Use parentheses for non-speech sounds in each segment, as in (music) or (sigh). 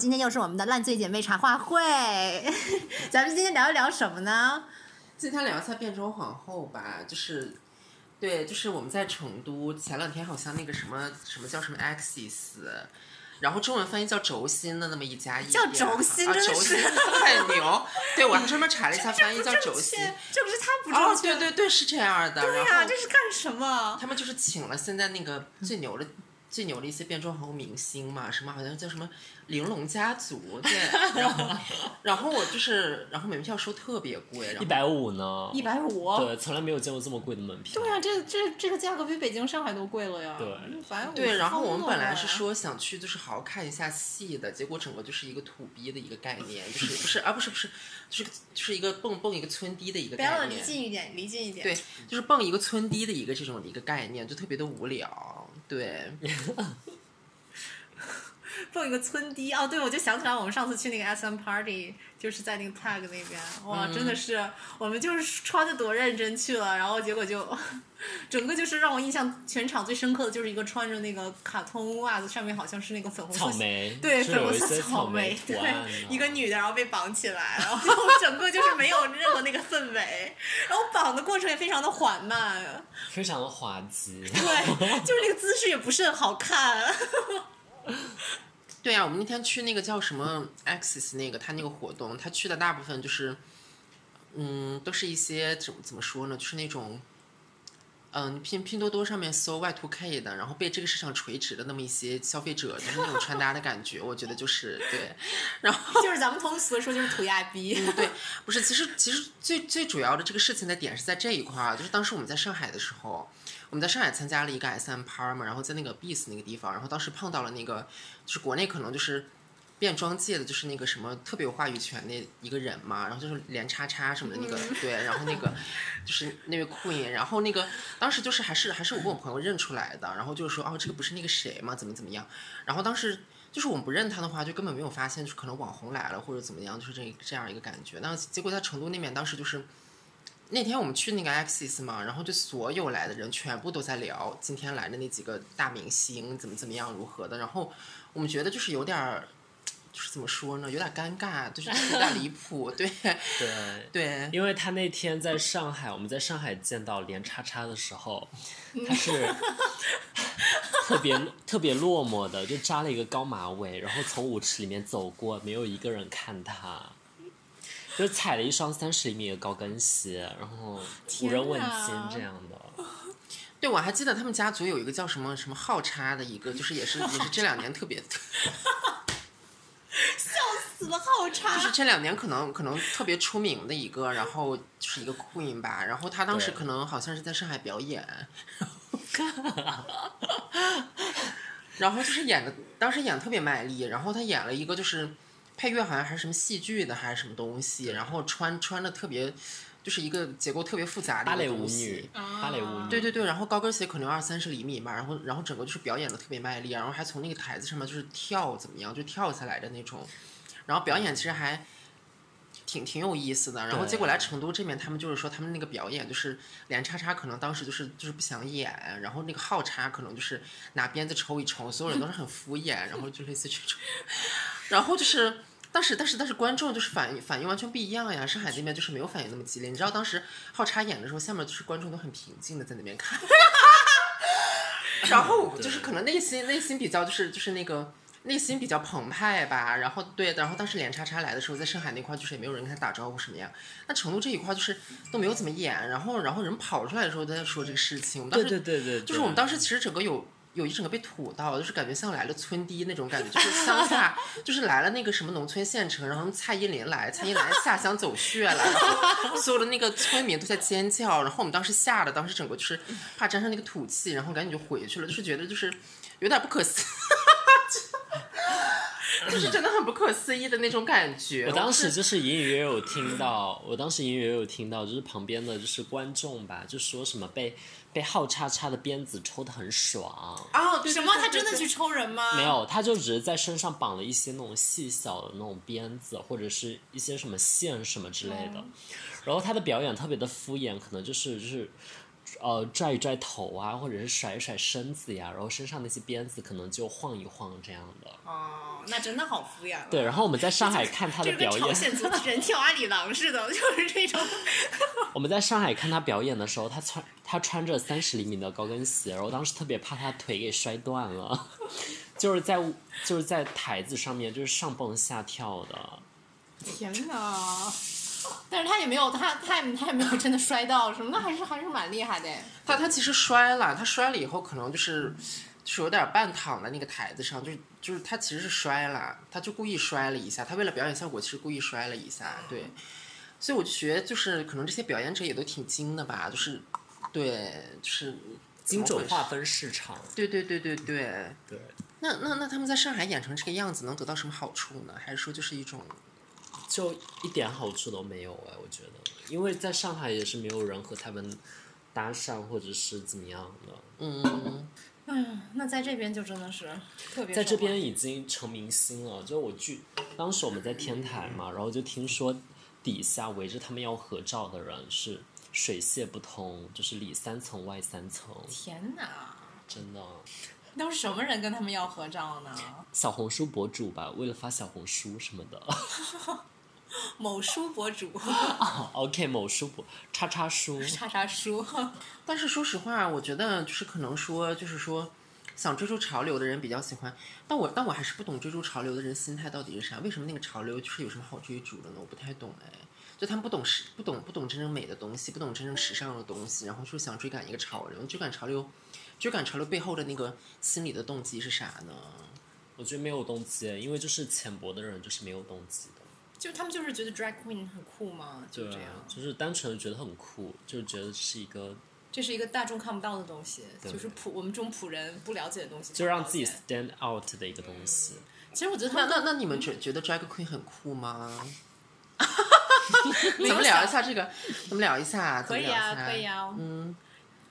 今天又是我们的烂醉姐妹茶话会，(laughs) 咱们今天聊一聊什么呢？今天聊一下变装皇后吧，就是，对，就是我们在成都前两天好像那个什么什么叫什么 Axis，然后中文翻译叫轴心的那么一家夜叫轴心啊，真的轴心是太牛，对我还专门查了一下翻译叫轴心，这不是他不哦正，确？对对对，是这样的，对呀、这是干什么？他们就是请了现在那个最牛的。最牛的一些变装皇后明星嘛，什么好像叫什么玲珑家族，对，(laughs) 然后然后我就是，然后门票收特别贵，然后一百五呢？一百五。对，从来没有见过这么贵的门票。对啊，这这这个价格比北京、上海都贵了呀。对，反正对，然后我们本来是说想去，就是好好看一下戏的，结果整个就是一个土逼的一个概念，就是 (laughs) 不是啊，不是不是，就是就是一个蹦蹦一个村低的一个不要离，近一点，离近一点。对，就是蹦一个村低的一个这种的一个概念，就特别的无聊。对，(laughs) 放一个村低哦，对，我就想起来我们上次去那个 S M Party，就是在那个 Tag 那边，哇，嗯真的是我们就是穿的多认真去了，然后结果就 (laughs) 整个就是让我印象全场最深刻的就是一个穿着那个卡通袜子，上面好像是那个粉红色草莓，对，粉红色草莓对一个女的，然后被绑起来，然后整个就是没有任何那个氛围，然后绑的过程也非常的缓慢，非常的滑稽。对，就是那个姿势也不是很好看。(laughs) 对啊呀、我们那天去那个叫什么 Axis 那个他那个活动，他去的大部分就是，嗯，都是一些怎么怎么说呢，就是那种。嗯，拼拼多多上面搜 Y two K 的，然后被这个市场垂直的那么一些消费者，就是那种穿搭的感觉，我觉得就是对。然后就是咱们通俗的说，就是土亚逼。嗯，对，不是，其实其实最最主要的这个事情的点是在这一块儿，就是当时我们在上海的时候，我们在上海参加了一个 S M Par 嘛，然后在那个 Beats 那个地方，然后当时碰到了那个，就是国内可能就是变装界的，就是那个什么特别有话语权的一个人嘛，然后就是连叉叉什么的那个，对，然后那个 (laughs) 就是那位 Queen，然后那个当时就是还是还是我跟我朋友认出来的，然后就是说哦，这个不是那个谁嘛，怎么怎么样，然后当时。就是我们不认他的话，就根本没有发现，就是可能网红来了或者怎么样，就是这这样一个感觉。那结果在成都那边，当时就是那天我们去那个 Axis 嘛，然后就所有来的人全部都在聊今天来的那几个大明星怎么怎么样如何的，然后我们觉得就是有点儿，就是怎么说呢，有点尴尬，就是有点离谱，对 (laughs) 对，对，因为他那天在上海，我们在上海见到连叉叉的时候，他是 (laughs) 特别特别落寞的，就扎了一个高马尾，然后从舞池里面走过，没有一个人看他。就踩了一双三十厘米的高跟鞋，然后无人问津这样的。(laughs) 对我还记得他们家族有一个叫什么什么浩叉的一个，就是也是也是这两年特别。(laughs) 笑死了浩叉就是这两年可能可能特别出名的一个，然后就是一个 queen 吧，然后他当时可能好像是在上海表演，(laughs) 然后就是演的当时演得特别卖力，然后他演了一个就是配乐好像还是什么戏剧的还是什么东西，然后穿穿的特别就是一个结构特别复杂的芭蕾舞女，芭蕾舞女，对对对，然后高跟鞋可能有二三十厘米嘛，然后然后整个就是表演的特别卖力，然后还从那个台子上面就是跳怎么样，就跳下来的那种，然后表演其实还挺挺有意思的。然后结果来成都这边，他们就是说他们那个表演就是连叉叉可能当时就是就是不想演，然后那个号叉可能就是拿鞭子抽一抽，所有人都是很敷衍，然后就类似这种，(laughs) 然后就是。当时，但是但是观众就是反应反应完全不一样呀。上海那边就是没有反应那么激烈。你知道当时浩叉演的时候，下面就是观众都很平静的在那边看，(laughs) 然后就是可能内心内心比较就是就是那个内心比较澎湃吧。然后对，然后当时连叉叉来的时候，在上海那块就是也没有人跟他打招呼什么呀。那成都这一块就是都没有怎么演，然后然后人跑出来的时候他在说这个事情。我们当对时对对对，就是我们当时其实整个有有一整个被土到，就是感觉像来了村低那种感觉，就是乡下，(laughs) 就是来了那个什么农村县城，然后蔡依林来，蔡依林来下乡走穴了，然后所有的那个村民都在尖叫，然后我们当时吓得，当时整个就是怕沾上那个土气，然后赶紧就回去了，就是觉得就是有点不可思。(laughs) 就是真的很不可思议的那种感觉。我当时就是隐隐约约有听到，我当时隐隐约约有听到，就是旁边的就是观众吧，就说什么被被号叉叉的鞭子抽的很爽。哦，对什么？他真的去？抽人吗？没。有，他就只是在身上绑了一些那种细小的那种鞭子，或者是一些什么线什么之类的。然后他的表演特别的敷衍，可能就是就是呃拽一拽头啊，或者是甩一甩身子呀，然后身上那些鞭子可能就晃一晃这样的。哦，那真的好敷衍。对，然后我们在上海看他的这跟朝表演，鲜族人跳阿里郎似的，就是这种。我们在上海看他表演的时候，他穿他穿着三十厘米的高跟鞋，然后当时特别怕他腿给摔断了，(laughs) 就是在就是在台子上面就是上蹦下跳的。天哪！(laughs) 但是他也没有，他他也他也没有真的摔到什么，那还是还是蛮厉害的。他他其实摔了，他摔了以后可能就是就是有点半躺在那个台子上，就是就是他其实是摔了，他就故意摔了一下，他为了表演效果其实故意摔了一下，对。所以我就觉得就是可能这些表演者也都挺精的吧，就是对，就是精准划分。分市场，对对对对对。对，那那那他们在上海演成这个样子，能得到什么好处呢？还是说就是一种就一点好处都没有哎，我觉得，因为在上海也是没有人和他们搭讪或者是怎么样的，嗯，嗯，那在这边就真的是特别在这边已经成明星了。就我据当时我们在天台嘛，然后就听说底下围着他们要合照的人是水泄不通，就是里三层外三层，天哪！真的。都是什么人跟他们要合照呢？小红书博主吧，为了发小红书什么的。(laughs) (laughs) 某书博主，(laughs) OK，某书博叉叉书，叉叉书，(laughs) 但是说实话，我觉得就是可能说，就是说，想追逐潮流的人比较喜欢，但我但我还是不懂追逐潮流的人心态到底是啥？为什么那个潮流就是有什么好追逐的呢？我不太懂哎，就他们不懂时不懂不懂真正美的东西，不懂真正时尚的东西，然后就想追赶一个潮流，追赶潮流，追赶潮流背后的那个心理的动机是啥呢？我觉得没有动机，因为就是浅薄的人就是没有动机的。就他们就是觉得 drag queen 很酷嘛，就这样，。就是单纯的觉得很酷，就是觉得是一个，这是一个大众看不到的东西，就是普我们这种普人不了解的东西，就让自己 stand out 的一个东西。其实我觉得他那们那那你们觉觉得 drag queen 很酷吗？没有咱们聊一下这个，咱们聊一下，可以啊，可以啊。啊。嗯，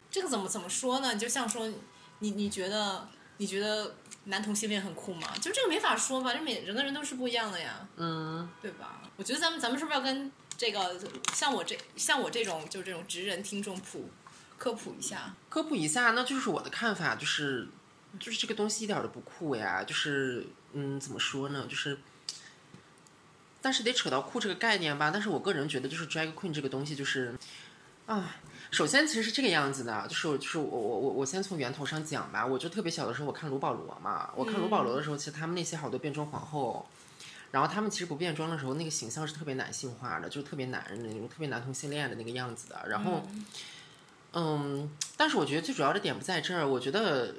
这个怎么怎么说呢？就像说，你你觉得你觉得男同性恋很酷吗？就这个没法说吧，这每人跟人都是不一样的呀，嗯，对吧？我觉得咱们咱们是不是要跟这个像我这像我这种就这种直人听众普科普一下？科普一下，那就是我的看法，就是就是这个东西一点儿都不酷呀，就是嗯，怎么说呢，就是。但是得扯到酷这个概念吧，但是我个人觉得，就是 drag queen 这个东西，就是啊，首先其实是这个样子的，就是就是我我我我先从源头上讲吧，我就特别小的时候，我看卢保罗嘛，我看卢保罗的时候，其实他们那些好多变装皇后，然后他们其实不变装的时候，那个形象是特别男性化的，就是特别男人的那种，特别男同性恋的那个样子的，然后。嗯，但是我觉得最主要的点不在这儿。我觉得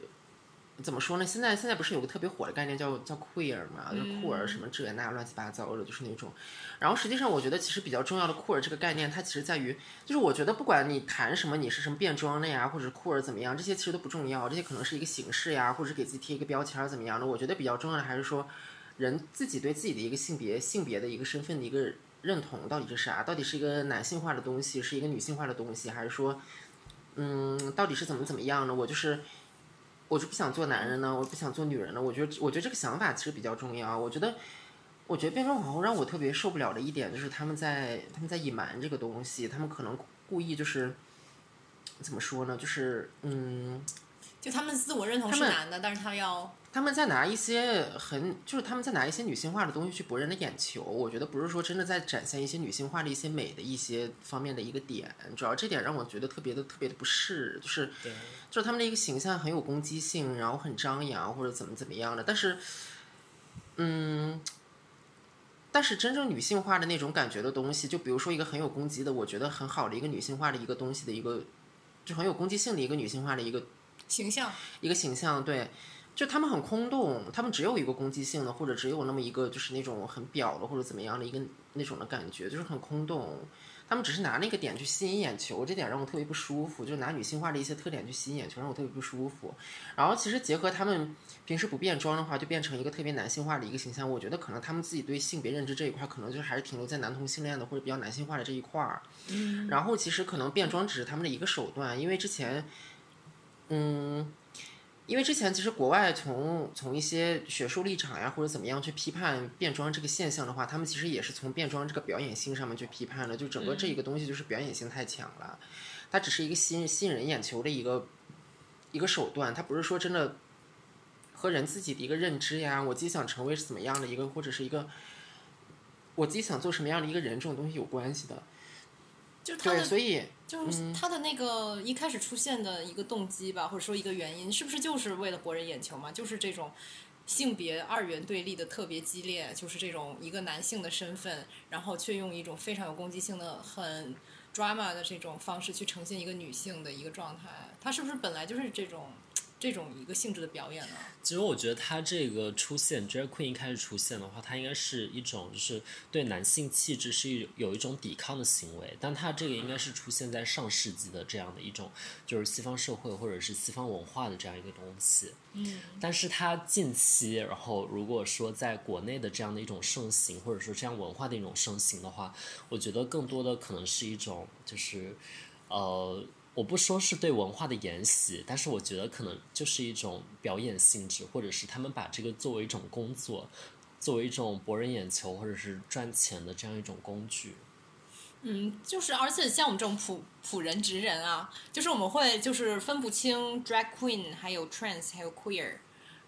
怎么说呢？现在现在不是有个特别火的概念叫叫 queer 嘛，就是酷儿什么这那乱七八糟的，就是那种。然后实际上，我觉得其实比较重要的酷儿这个概念，它其实在于，就是我觉得不管你谈什么，你是什么变装的呀，或者是酷儿怎么样，这些其实都不重要，这些可能是一个形式呀，或者是给自己贴一个标签儿怎么样的。我觉得比较重要的还是说，人自己对自己的一个性别性别的一个身份的一个认同到底是啥？到底是一个男性化的东西，是一个女性化的东西，还是说？嗯，到底是怎么怎么样呢？我就是，我就不想做男人呢，我不想做女人呢。我觉得，我觉得这个想法其实比较重要。我觉得，我觉得变装皇后让我特别受不了的一点就是他们在他们在隐瞒这个东西，他们可能故意就是怎么说呢？就是嗯，就他们自我认同是男的，但是他要他们在拿一些很，就是他们在拿一些女性化的东西去博人的眼球。我觉得不是说真的在展现一些女性化的一些美的一些方面的一个点，主要这点让我觉得特别的特别的不适，就是对，就是他们的一个形象很有攻击性，然后很张扬或者怎么怎么样的，但是，嗯。但是真正女性化的那种感觉的东西，就比如说一个很有攻击的，我觉得很好的一个女性化的一个东西的一个，就很有攻击性的一个女性化的一个形象，一个形象，对，就他们很空洞，他们只有一个攻击性的，或者只有那么一个就是那种很表的或者怎么样的一个那种的感觉，就是很空洞。他们只是拿那个点去吸引眼球，这点让我特别不舒服。就是拿女性化的一些特点去吸引眼球，让我特别不舒服。然后其实结合他们平时不变装的话，就变成一个特别男性化的一个形象。我觉得可能他们自己对性别认知这一块，可能就还是停留在男同性恋的或者比较男性化的这一块儿。嗯。然后其实可能变装只是他们的一个手段，因为之前，嗯。因为之前其实国外从从一些学术立场呀或者怎么样去批判变装这个现象的话，他们其实也是从变装这个表演性上面去批判的，就整个这一个东西就是表演性太强了，它只是一个吸引吸引人眼球的一个一个手段，它不是说真的和人自己的一个认知呀，我自己想成为是怎么样的一个或者是一个我自己想做什么样的一个人这种东西有关系的。对，就是他的所以就是他的那个一开始出现的一个动机吧，或者说一个原因，是不是就是为了博人眼球嘛？就是这种性别二元对立的特别激烈，就是这种一个男性的身份，然后却用一种非常有攻击性的、很 drama 的这种方式去呈现一个女性的一个状态。他是不是本来就是这种这种一个性质的表演呢？其实我觉得他这个出现，drag queen 一开始出现的话，它应该是一种就是对男性气质是一有一种抵抗的行为，但它这个应该是出现在上世纪的这样的一种就是西方社会或者是西方文化的这样一个东西。嗯，但是它近期，然后如果说在国内的这样的一种盛行，或者说这样文化的一种盛行的话，我觉得更多的可能是一种就是呃。我不说是对文化的沿袭，但是我觉得可能就是一种表演性质，或者是他们把这个作为一种工作，作为一种博人眼球或者是赚钱的这样一种工具。嗯，就是而且像我们这种普普人直人啊，就是我们会就是分不清 drag queen 还有 trans 还有 queer，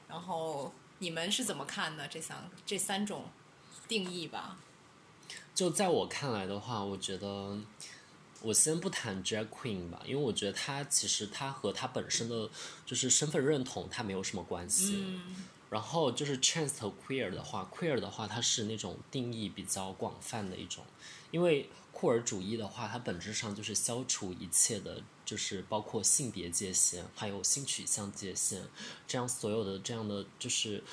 然后你们是怎么看的这三这三种定义吧？就在我看来的话，我觉得。我先不谈 drag queen 吧，因为我觉得它其实它和它本身的就是身份认同它没有什么关系。然后就是 trans 和 queer 的话，queer 的话它是那种定义比较广泛的一种，因为酷儿主义的话，它本质上就是消除一切的，就是包括性别界限，还有性取向界限，这样所有的这样的就是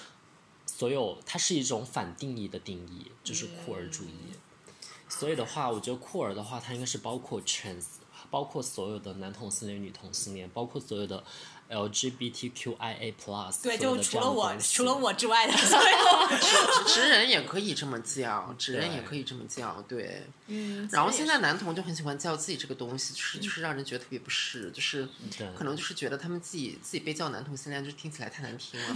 所有，它是一种反定义的定义，就是酷儿主义。所以的话，我觉得酷儿的话，它应该是包括全包括所有的男同性恋、女同性恋，包括所有的 LGBTQIA plus。对，就除了我，除了我。之外的所有。(laughs) 直直人也可以这么叫，直人也可以这么叫，对。嗯。然后现在男同就很喜欢叫自己这个东西，就是就是让人觉得特别不适，就是可能就是觉得他们自己自己被叫男同性恋，就听起来太难听了。(laughs)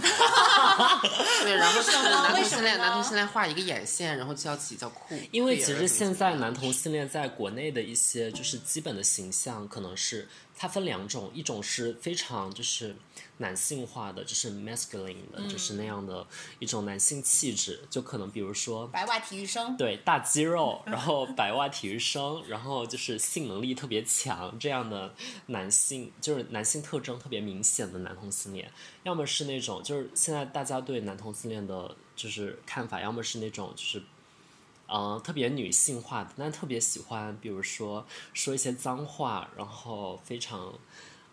对，然后就是男同性恋，男同性恋画一个眼线，然后叫自己叫酷。因为其实现在男同性恋在国内的一些就是基本的形象，可能是它分两种，一种是非常就是男性化的，就是 masculine 的，就是那样的一种男性气质，就可能比如说白袜体育生。对大肌肉，(laughs) 然后白袜体育生，然后就是性能力特别强这样的男性，就是男性特征特别明显的男同性恋，要么是那种就是现在大家对男同性恋的就是看法，要么是那种就是。嗯，特别女性化的，但特别喜欢，比如说说一些脏话，然后非常，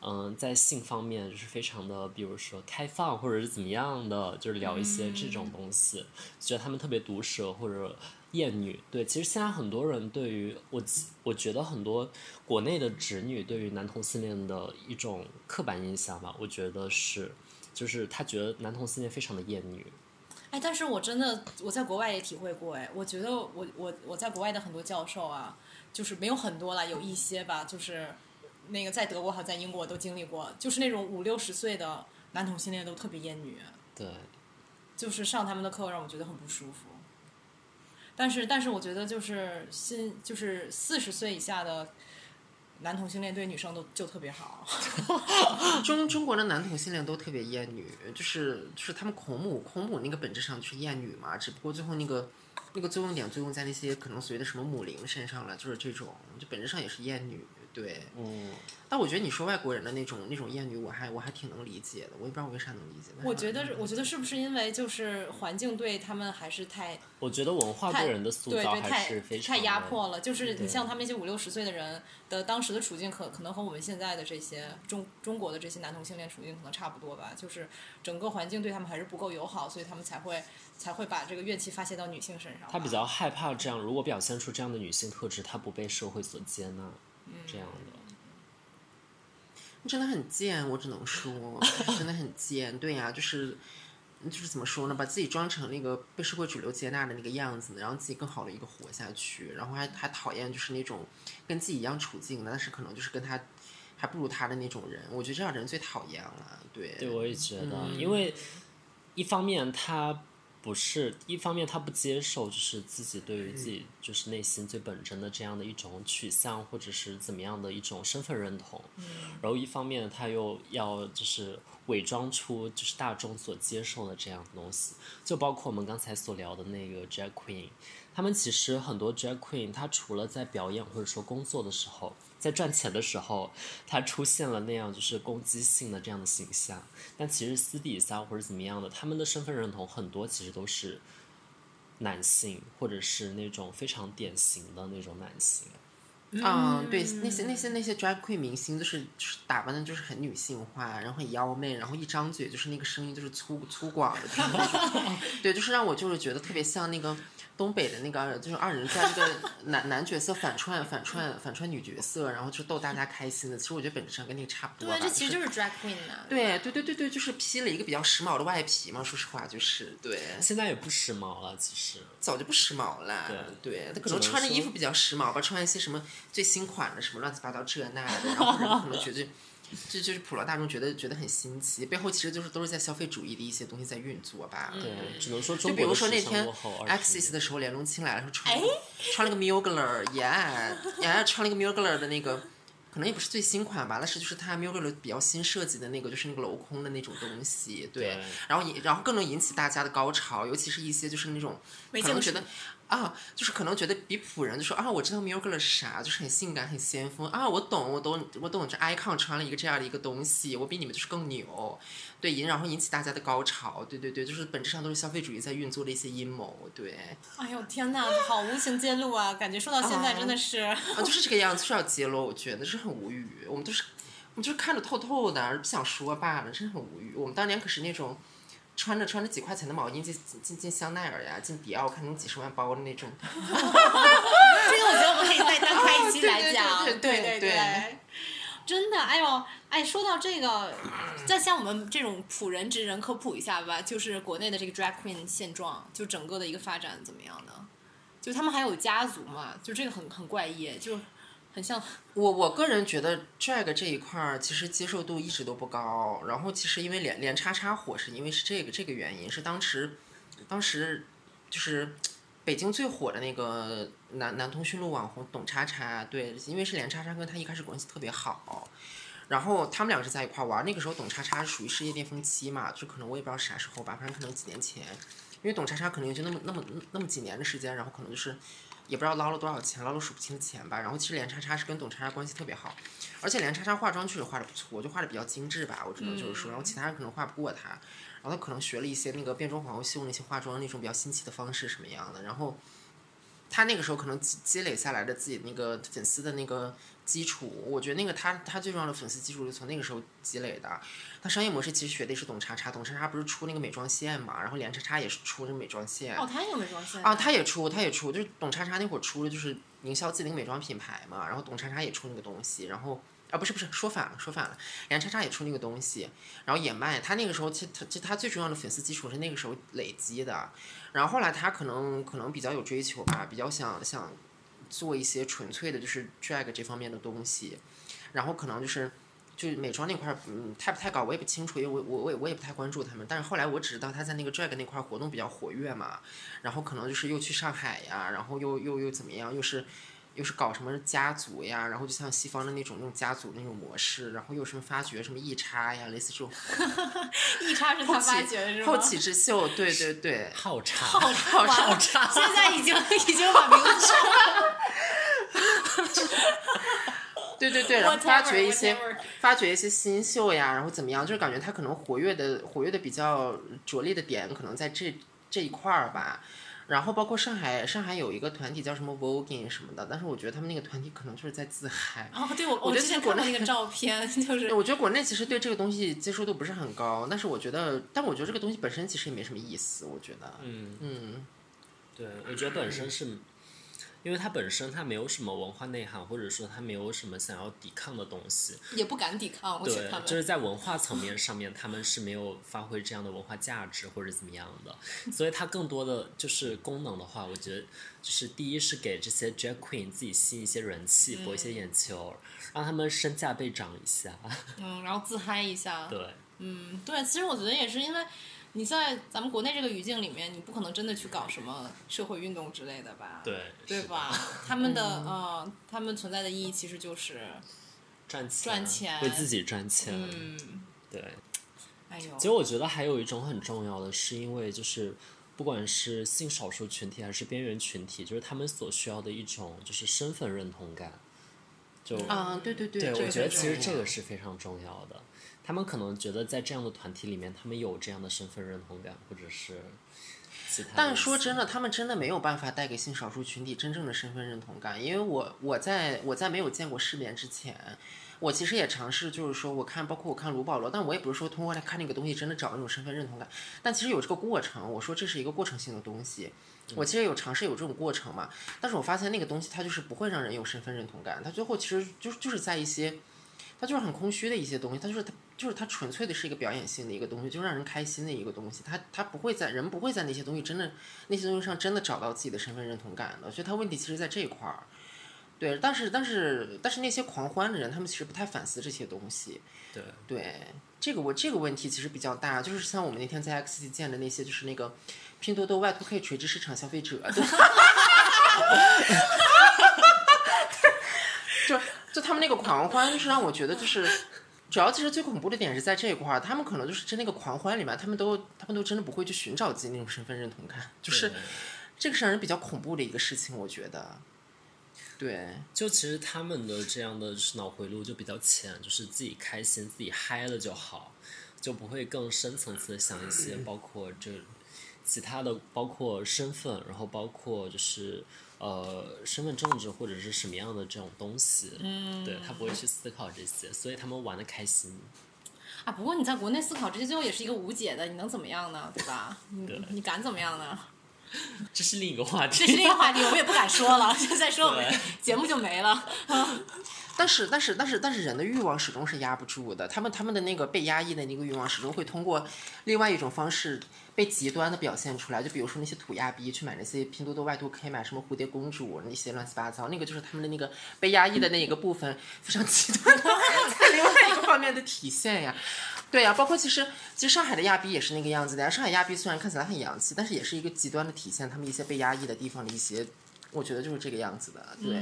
嗯，在性方面就是非常的，比如说开放或者是怎么样的，就是聊一些这种东西，觉得他们特别毒舌或者厌女。对，其实现在很多人对于我，我觉得很多国内的直女对于男同性恋的一种刻板印象吧，我觉得是，就是他觉得男同性恋非常的厌女。哎，但是我真的我在国外也体会过，哎，我觉得我我我在国外的很多教授啊，就是没有很多了，有一些吧，就是那个在德国和在英国都经历过，就是那种五六十岁的男同性恋都特别厌女，对，就是上他们的课让我觉得很不舒服。但是但是我觉得就是新就是四十岁以下的男同性恋对女生都就特别好。(laughs) 中中国的男同性恋都特别厌女，就是就是他们孔母孔母那个本质上就是厌女嘛，只不过最后那个那个作用点作用在那些可能所谓的什么母灵身上了，就是这种，就本质上也是厌女，对。嗯，但我觉得你说外国人的那种那种厌女，我还我还挺能理解的，我也不知道为啥能理解。我觉得，我觉得是不是因为就是环境对他们还是太我觉得文化对人的塑造还是非常太太压迫了，就是你像他们那些五六十岁的人的当时的处境可可能和我们现在的这些中中国的这些男同性恋处境可能差不多吧，就是整个环境对他们还是不够友好，所以他们才会才会把这个怨气发泄到女性身上。他比较害怕这样，如果表现出这样的女性特质，她不被社会所接纳，嗯这样的。真的很贱，我只能说，(laughs) 真的很贱。对呀、就是就是怎么说呢，把自己装成那个被社会主流接纳的那个样子，然后自己更好的一个活下去，然后还还讨厌就是那种跟自己一样处境的，但是可能就是跟他还不如他的那种人。我觉得这样的人最讨厌了。对，对，我也觉得，嗯因为一方面他不是，一方面他不接受，就是自己对于自己就是内心最本真的这样的一种取向，或者是怎么样的一种身份认同。然后一方面他又要就是伪装出就是大众所接受的这样的东西，就包括我们刚才所聊的那个 drag queen，他们其实很多 drag queen，他除了在表演或者说工作的时候，在赚钱的时候，他出现了那样就是攻击性的这样的形象，但其实私底下或者怎么样的，他们的身份认同很多其实都是男性，或者是那种非常典型的那种男性。嗯，对，那些那些那些 drag queen 明星，就是就是打扮的，就是很女性化，然后很妖媚，然后一张嘴就是那个声音就是粗粗犷的，(laughs) 对，就是让我就是觉得特别像那个东北的那个，就是二人转那个 (laughs) 男男角色反串反串反串女角色，然后就逗大家开心的。其实我觉得本质上跟那个差不多吧。对，这其实就就是 drag queen 啊。对对对对对，就是披了一个比较时髦的外皮嘛。说实话，就是对，现在也不时髦了，其实。早就不时髦了。对他可能穿的衣服比较时髦吧，穿一些什么最新款的什么乱七八糟这那的，然后人可能觉得。这就是普罗大众觉得觉得很新奇，背后其实就是都是在消费主义的一些东西在运作吧。对，只能说就比如中国的时说那天 Axis。的时候，连龙青来了，说穿了个穿了个 Mugler，耶耶，穿了一个 Mugler 的那个，可能也不是最新款吧，但是就是它 Mugler 比较新设计的那个，就是那个镂空的那种东西，对，对然后引然后更能引起大家的高潮，尤其是一些就是那种可能觉得。啊，就是可能觉得比普人就说啊，我知道 Mugler 是啥，就是很性感、很先锋啊，我懂，我懂，我懂，这 icon 穿了一个这样的一个东西，我比你们就是更牛，对，引然后引起大家的高潮，对对对，就是本质上都是消费主义在运作的一些阴谋，对，哎呦天哪，好无情揭露啊！感觉说到现在真的是，啊，就是这个样子，就是要揭露，我觉得是很无语，我们都是，我们就是看着透透的，不想说罢了，真的很无语。我们当年可是那种。穿着穿着几块钱的毛衣进进进进香奈儿呀，进迪奥看那种几十万包的那种，(laughs) 这个我觉得我们可以再单开一期来讲。哦对对对真的，哎呦，哎，说到这个，再向我们这种普人之人科普一下吧，就是国内的这个 drag queen 现状，就整个的一个发展怎么样呢？就他们还有家族嘛，就这个很很怪异，就很像我我个人觉得 drag 这一块儿其实接受度一直都不高，然后其实因为连连叉叉火是因为是这个这个原因，是当时当时就是北京最火的那个男男通讯录网红董叉叉，对，因为是连叉叉跟他一开始关系特别好。然后他们两个是在一块玩，那个时候董叉叉属于事业巅峰期嘛，就可能我也不知道啥时候吧，反正可能几年前，因为董叉叉可能也就那么那么那么几年的时间，然后可能就是也不知道捞了多少钱，捞了数不清的钱吧。然后其实连叉叉是跟董叉叉关系特别好，而且连叉叉化妆确实化的不错，就化的比较精致吧，我只能就是说，然后其他人可能化不过她，然后她可能学了一些那个变装皇后秀那些化妆那种比较新奇的方式什么样的，然后他那个时候可能积积累下来的自己那个粉丝的那个基础，我觉得那个他他最重要的粉丝基础是从那个时候积累的。他商业模式其实学的是董叉叉，董叉叉不是出那个美妆线嘛，然后连叉叉也是出那个美妆线。哦，他也有美妆线啊，他也出，他也出，就是董叉叉那会儿出了就是营销自己那个美妆品牌嘛，然后董叉叉也出那个东西，然后啊不是不是说反了说反了，连叉叉也出那个东西，然后也卖，他那个时候其实他其实他最重要的粉丝基础是那个时候累积的，然后后来他可能可能比较有追求吧，比较想想做一些纯粹的就是 drag 这方面的东西，然后可能就是。就美妆那块，嗯，太不太搞我也不清楚，因为我我我也我也不太关注他们。但是后来我只知道他在那个 drag 那块活动比较活跃嘛，然后可能就是又去上海呀，然后又又又怎么样，又是又是搞什么家族呀，然后就像西方的那种那种家族那种模式，然后又什么发掘什么异叉呀，类似这种 (laughs) 异叉是他发掘的是吗？后起之秀，对对对，好差，好 (laughs) 好好差，(laughs) 现在已经已经把名字说了。对对对，然后发掘一些 whatever 发掘一些新秀呀，然后怎么样，就是感觉他可能活跃的活跃的比较着力的点可能在这这一块儿吧。然后包括上海，上海有一个团体叫什么 Voguing 什么的，但是我觉得他们那个团体可能就是在自嗨。哦，对我我觉得之前在国内看过那个照片，(laughs) 就是我觉得国内其实对这个东西接受度不是很高，但是我觉得，但我觉得这个东西本身其实也没什么意思，我觉得，嗯，嗯，对，我觉得本身是，因为它本身它没有什么文化内涵，或者说它没有什么想要抵抗的东西。也不敢抵抗，我觉得对就是在文化层面上面，他们是没有发挥这样的文化价值或者怎么样的，所以它更多的就是功能的话，我觉得就是第一是给这些 drag queen 自己吸引一些人气，博一些眼球，让他们身价倍涨一下。(laughs) 嗯，然后自嗨一下。对，嗯，对，其实我觉得也是因为你在咱们国内这个语境里面，你不可能真的去搞什么社会运动之类的吧？对，对吧？他们的呃，他们存在的意义其实就是，赚钱，赚钱为自己赚钱。嗯，对。哎呦其，实我觉得还有一种很重要的是，因为就是不管是性少数群体还是边缘群体，就是他们所需要的一种就是身份认同感。就啊，对对对，对，我觉得其实这个是非常重要的。他们可能觉得在这样的团体里面，他们有这样的身份认同感，或者是。但说真的，他们真的没有办法带给性少数群体真正的身份认同感，因为我我在我在没有见过世面之前，我其实也尝试，就是说我看，包括我看卢保罗，但我也不是说通过来看那个东西真的找那种身份认同感，但其实有这个过程，我说这是一个过程性的东西，我其实有尝试有这种过程嘛，但是我发现那个东西它就是不会让人有身份认同感，它最后其实就是就是在一些。它就是很空虚的一些东西，它就是它就是它纯粹的是一个表演性的一个东西，就是让人开心的一个东西。它它不会在人不会在那些东西真的那些东西上真的找到自己的身份认同感的，所以他问题其实在这一块儿。对，但是但是但是那些狂欢的人，他们其实不太反思这些东西。对对，这个我这个问题其实比较大，就是像我们那天在 X 见的那些，就是那个拼多多 Y to K 垂直市场消费者，就 (laughs) 就就他们那个狂欢，就是让我觉得就是，主要其实最恐怖的点是在这一块儿，他们可能就是在那个狂欢里面，他们都他们都真的不会去寻找自己那种身份认同感，就是这个是让人比较恐怖的一个事情，我觉得。对，就其实他们的这样的就是脑回路就比较浅，就是自己开心、自己嗨了就好，就不会更深层次的想一些，包括这其他的，包括身份，然后包括就是呃身份政治或者是什么样的这种东西，嗯，对他不会去思考这些，所以他们玩的开心。啊，不过你在国内思考这些，最后也是一个无解的，你能怎么样呢？对吧？你对你敢怎么样呢？(laughs) 这是另一个话题。这是另一个话题，我们也不敢说了，再说我们节目就没了。(laughs) 但是但是但是但是人的欲望始终是压不住的，他们他们的那个被压抑的那个欲望始终会通过另外一种方式被极端的表现出来，就比如说那些土亚逼去买那些拼多多 Y to K 买什么蝴蝶公主那些乱七八糟，那个就是他们的那个被压抑的那一个部分非常极端的在另外一个方面的体现呀。对呀、包括其实其实上海的亚逼也是那个样子的呀。上海亚逼虽然看起来很洋气，但是也是一个极端的体现他们一些被压抑的地方的一些，我觉得就是这个样子的。对，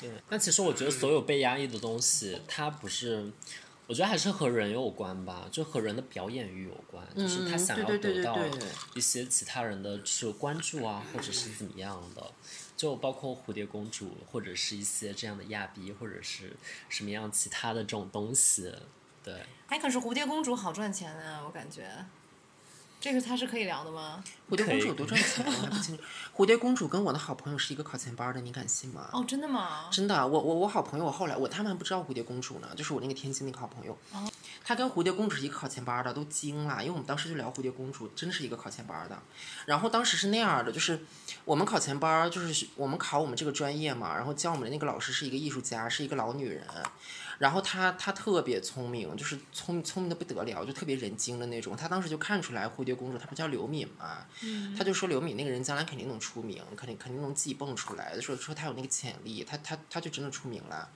对，但其实我觉得所有被压抑的东西，它不是，我觉得还是和人有关吧，就和人的表演欲有关，就是他嗯想要得到一些其他人的是关注啊，或者是怎么样的。就包括蝴蝶公主，或者是一些这样的亚逼，或者是什么样其他的这种东西，对，哎，可是蝴蝶公主好赚钱啊，我感觉。这个它是可以聊的吗？蝴蝶公主有多赚钱我还不清楚。蝴蝶公主跟我的好朋友是一个考前班的，你敢信吗？哦，真的吗？真的，我我我好朋友，我后来我他们还不知道蝴蝶公主呢，就是我那个天津那个好朋友，他跟蝴蝶公主是一个考前班的，都惊了，因为我们当时就聊蝴蝶公主，真的是一个考前班的。然后当时是那样的，就是我们考前班，就是我们考我们这个专业嘛，然后教我们的那个老师是一个艺术家，是一个老女人。然后他他特别聪明，就是聪聪明的不得了，就特别人精的那种。他当时就看出来蝴蝶公主，她不叫刘敏嘛，他就说刘敏那个人将来肯定能出名，肯定肯定能自己蹦出来，说说她有那个潜力，她她她就真的出名了。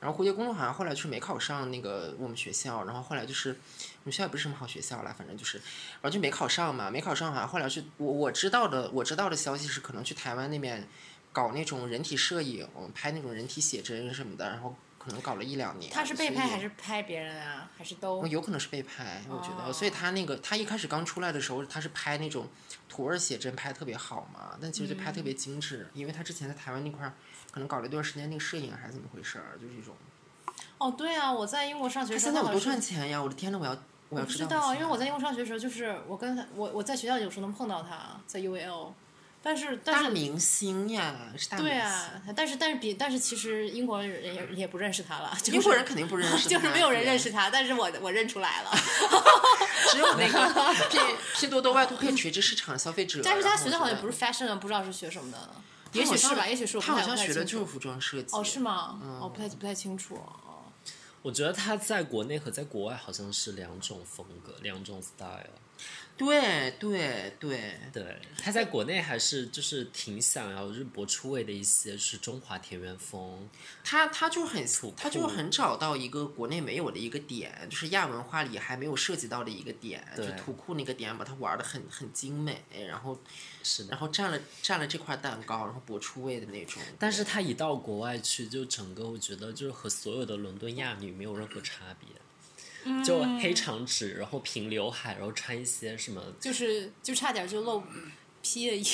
然后蝴蝶公主好像后来就是没考上那个我们学校，然后后来就是我们学校也不是什么好学校了，反正就是，然后就没考上嘛，没考上好像后来是我我知道的我知道的消息是可能去台湾那边搞那种人体摄影，拍那种人体写真什么的，然后可能搞了一两年。他是被拍还是拍别人啊？还是都哦？有可能是被拍，我觉得，哦所以他那个他一开始刚出来的时候，他是拍那种图儿写真拍得特别好嘛，但其实就拍特别精致，因为他之前在台湾那块儿可能搞了一段时间那个摄影还是怎么回事儿，就是一种。哦，对啊，我在英国上学的时现在有多赚钱呀？我的天呐，我要我要知道因为我在英国上学的时候，就是我跟他，我我在学校有时候能碰到他，在 UAL，但是但是大明星呀，是大明星。对啊，但是但是比但是其实英国人也也不认识他了，就是、英国人肯定不认识 (laughs) 他，就是没有人认识他，但是我我认出来了。(laughs) 只有那个 (laughs) 拼拼多多外头可以垂直市场消费者。但是他学的好像不是 fashion 的，不知道是学什么的。也许是吧，也许是我不太他好像学的就是服装设计。哦，是吗？哦，不太不太清楚。哦，我觉得他在国内和在国外好像是两种风格，两种 style。对对对，对，他在国内还是就是挺想要就是博出位的一些就是中华田园风，他他就很土他就酷很找到一个国内没有的一个点，就是亚文化里还没有涉及到的一个点，就对土库那个点，把它玩的很很精美，然后是。然后占了占了这块蛋糕，然后博出位的那种。但是他一到国外去，就整个我觉得就是和所有的伦敦亚女没有任何差别，就黑长直，然后平刘海，然后穿一些什么就是就差点就露披了一，(laughs)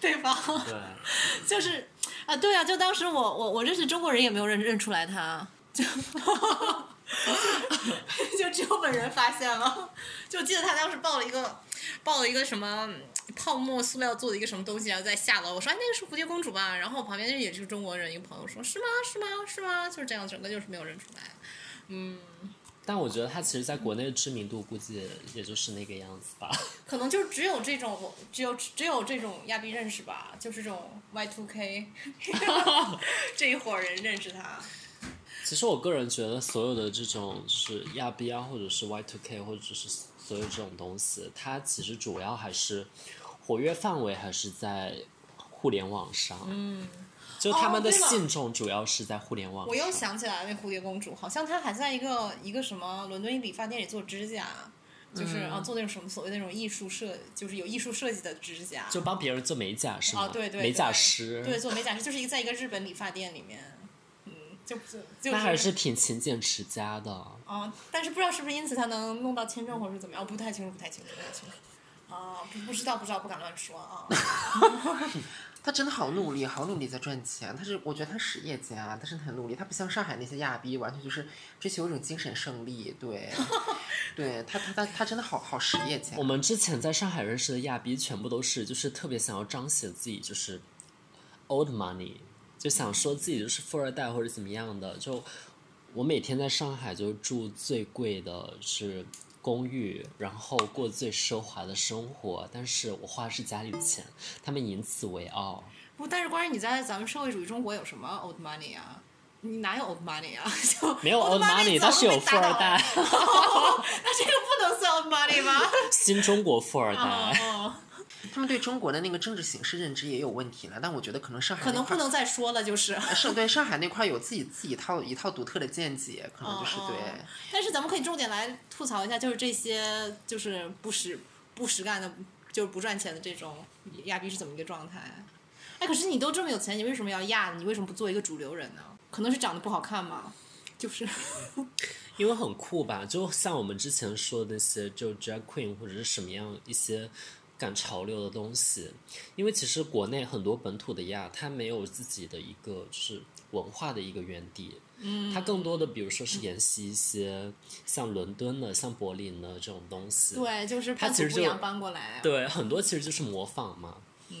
对吧？对。就是啊，对啊，就当时我我我认识中国人也没有认认出来他，就 (laughs) 就只有本人发现了。就记得他当时报了一个报了一个什么泡沫塑料做的一个什么东西，然后在下楼。我说哎，那个是蝴蝶公主吧？然后旁边也是中国人，一个朋友说是吗？是吗？是吗？就是这样，整个就是没有认出来。嗯，但我觉得他其实在国内的知名度估计也就是那个样子吧。(laughs) 可能就只有这种，只有只有这种亚逼认识吧，就是这种 Y two K (laughs) 这一伙人认识他。其实我个人觉得，所有的这种就是亚逼啊，或者是 Y two K，或者是所有这种东西，它其实主要还是活跃范围还是在互联网上。嗯，就他们的信众主要是在互联网上。我又想起来，那蝴蝶公主好像她还在一个一个什么伦敦理发店里做指甲，就是、啊做那种什么所谓那种艺术设，就是有艺术设计的指甲。就帮别人做美甲是吗？啊，对对美甲师。对，做美甲师就是一个在一个日本理发店里面，嗯，就就就那还是挺勤俭持家的。啊，但是不知道是不是因此他能弄到签证或者是怎么样，我不太清楚，不太清楚，不太清楚。啊，不不知道，不知道，不敢乱说啊。(laughs) 他真的好努力，好努力在赚钱。他是，我觉得他实业家，他真的很努力。他不像上海那些亚逼，完全就是追求一种精神胜利。对，(laughs) 对他，他他他真的好好实业家我。们之前在上海认识的亚逼，全部都是就是特别想要彰显自己就是 old money，就想说自己就是富二代或者怎么样的。就我每天在上海就住最贵的是公寓，然后过最奢华的生活，但是我花的是家里的钱，他们以此为傲。不，但是关于你在咱们社会主义中国有什么 old money 啊？你哪有 old money 啊？(laughs) 就没有 old money，但是有富二代了 (laughs) 那这个不能算 old money 吗？(laughs) 新中国富二代。哦，他们对中国的那个政治形势认知也有问题了，但我觉得可能上海可能不能再说了，就是。是对上海那块有自己自己一套一套独特的见解，可能就是哦对。但是咱们可以重点来吐槽一下，就是这些就是不实不实干的，就是不赚钱的这种亚逼是怎么一个状态？哎，可是你都这么有钱，你为什么要亚？你为什么不做一个主流人呢？可能是长得不好看吗？就是因为很酷吧，就像我们之前说的那些，就 drag queen 或者是什么样一些赶潮流的东西。因为其实国内很多本土的亚，它没有自己的一个就是文化的一个原地，嗯，它更多的比如说是沿袭一些像伦敦的、像柏林的这种东西，对，就是他其实就搬过来。对，很多其实就是模仿嘛。嗯，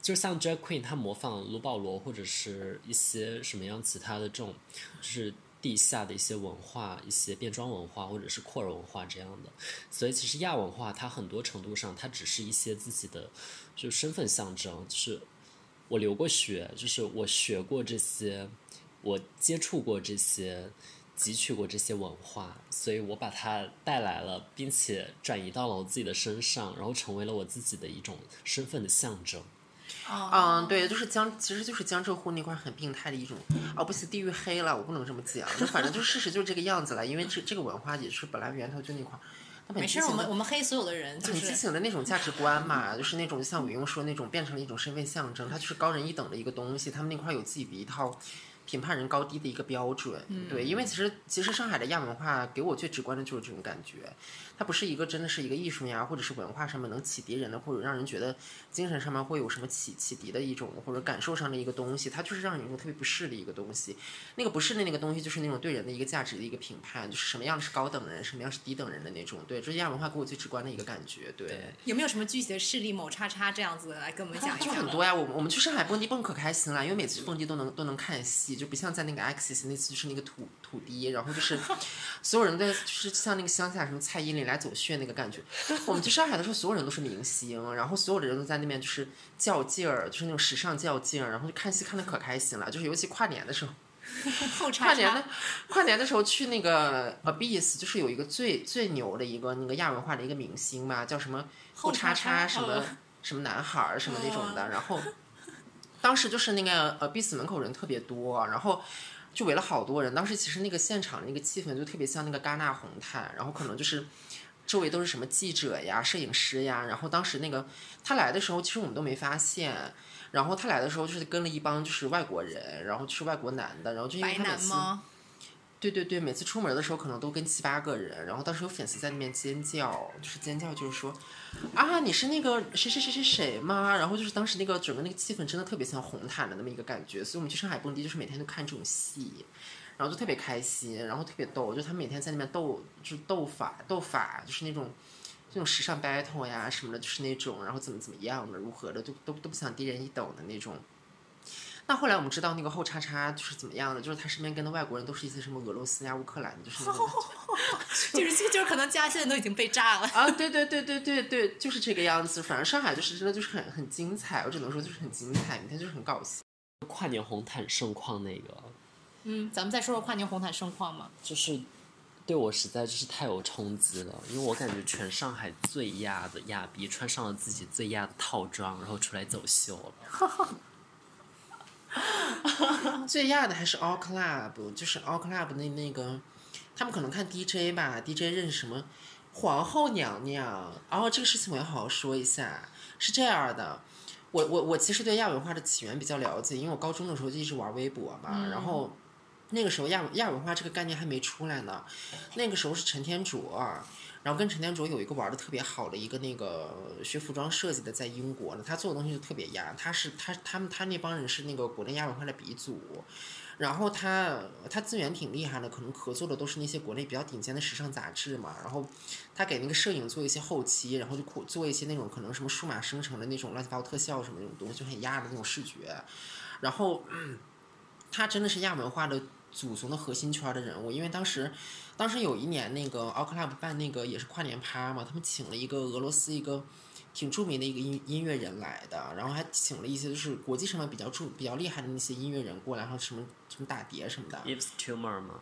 就像 drag queen，他模仿卢保罗或者是一些什么样其他的这种，就是地下的一些文化、一些变装文化或者是阔儿文化这样的。所以其实亚文化它很多程度上，它只是一些自己的就身份象征，就是我留过学，就是我学过这些，我接触过这些。汲取过这些文化，所以我把它带来了，并且转移到了我自己的身上，然后成为了我自己的一种身份的象征。啊，嗯，对，就是江，其实就是江浙沪那块很病态的一种，哦，不行地域黑了，我不能这么讲，就反正就事实就是这个样子了，因为这这个文化也是本来源头就那块没事，我们我们黑所有的人，就是畸是形的那种价值观嘛，(laughs) 就是那种像伟庸说那种变成了一种身份象征，它就是高人一等的一个东西，他们那块儿有自己的一套评判人高低的一个标准。对，因为其实其实上海的亚文化给我最直观的就是这种感觉，它不是一个真的是一个艺术呀，或者是文化上面能启迪人的，或者让人觉得精神上面会有什么启启迪的一种或者感受上的一个东西，它就是让人有一种特别不适的一个东西。那个不适的那个东西就是那种对人的一个价值的一个评判，就是什么样是高等人，什么样是低等人的那种。对，这是亚文化给我最直观的一个感觉。对。有没有什么具体的事例？某叉叉这样子来跟我们讲一下？(laughs) 就很多呀，我们我们去上海蹦迪蹦可开心了，因为每次去蹦迪都能都能看戏，就不像在那个 Axis 那次就是那个土土地，然后就是 (laughs) 所有人都在就是像那个乡下什么蔡依林来走穴那个感觉。我们去上海的时候，所有人都是明星，然后所有的人都在那边就是较劲儿，就是那种时尚较劲儿，然后就看戏看的可开心了，就是尤其跨年的时候。跨年的，跨年的时候去那个 Abyss，就是有一个最最牛的一个那个亚文化的一个明星嘛，叫什么后叉叉什么、嗯什么男孩儿什么那种的，然后当时就是那个呃 boss 门口人特别多，然后。就围了好多人，当时其实那个现场那个气氛就特别像那个戛纳红毯，然后可能就是周围都是什么记者呀、摄影师呀，然后当时那个他来的时候，其实我们都没发现，然后他来的时候就是跟了一帮就是外国人，然后就是外国男的，然后就因为白他每次男吗？对对对，每次出门的时候可能都跟七八个人，然后当时有粉丝在那边尖叫，就是尖叫，就是说，啊，你是那个谁谁谁谁谁吗？然后就是当时那个整个那个气氛真的特别像红毯的那么一个感觉，所以我们去上海蹦迪就是每天都看这种戏，然后就特别开心，然后特别逗，就他们每天在那边斗，就是斗法斗法，就是那种。这种时尚 battle 呀什么的，就是那种，然后怎么怎么样的，如何的，都都都不想低人一等的那种。那后来我们知道那个后叉叉就是怎么样的，就是他身边跟的外国人都是一些什么俄罗斯呀、乌克兰，就是那种 (laughs) 就是就是可能家现在都已经被炸了。啊，对对对对对对，就是这个样子。反正上海就是真的就是很很精彩，我只能说就是很精彩，每天就是很搞笑。跨年红毯盛况那个，嗯，咱们再说说跨年红毯盛况嘛。就是对我实在就是太有冲击了，因为我感觉全上海最亚的亚逼穿上了自己最亚的套装，然后出来走秀了。(laughs) (laughs) 最亚的还是 All Club，就是 All Club 那那个，他们可能看 DJ 吧，DJ 认识什么皇后娘娘。哦，这个事情我要好好说一下。是这样的，我我我其实对亚文化的起源比较了解，因为我高中的时候就一直玩微博嘛，然后那个时候亚亚文化这个概念还没出来呢，那个时候是陈天卓。然后跟陈天卓有一个玩的特别好的一个那个学服装设计的，在英国呢，他做的东西就特别亚，他是他他们他那帮人是那个国内亚文化的鼻祖，然后他他资源挺厉害的，可能合作的都是那些国内比较顶尖的时尚杂志嘛，然后他给那个摄影做一些后期，然后就做一些那种可能什么数码生成的那种乱七八糟特效什么那种东西，就很亚的那种视觉，然后、(clears throat) 他真的是亚文化的祖宗的核心圈的人物，因为当时。当时有一年，那个 All Club 办那个也是跨年趴嘛，他们请了一个俄罗斯一个挺著名的一个音音乐人来的，然后还请了一些就是国际上面比较著比较厉害的那些音乐人过来，然后什么什么打碟什么的。Eves Tumor 吗？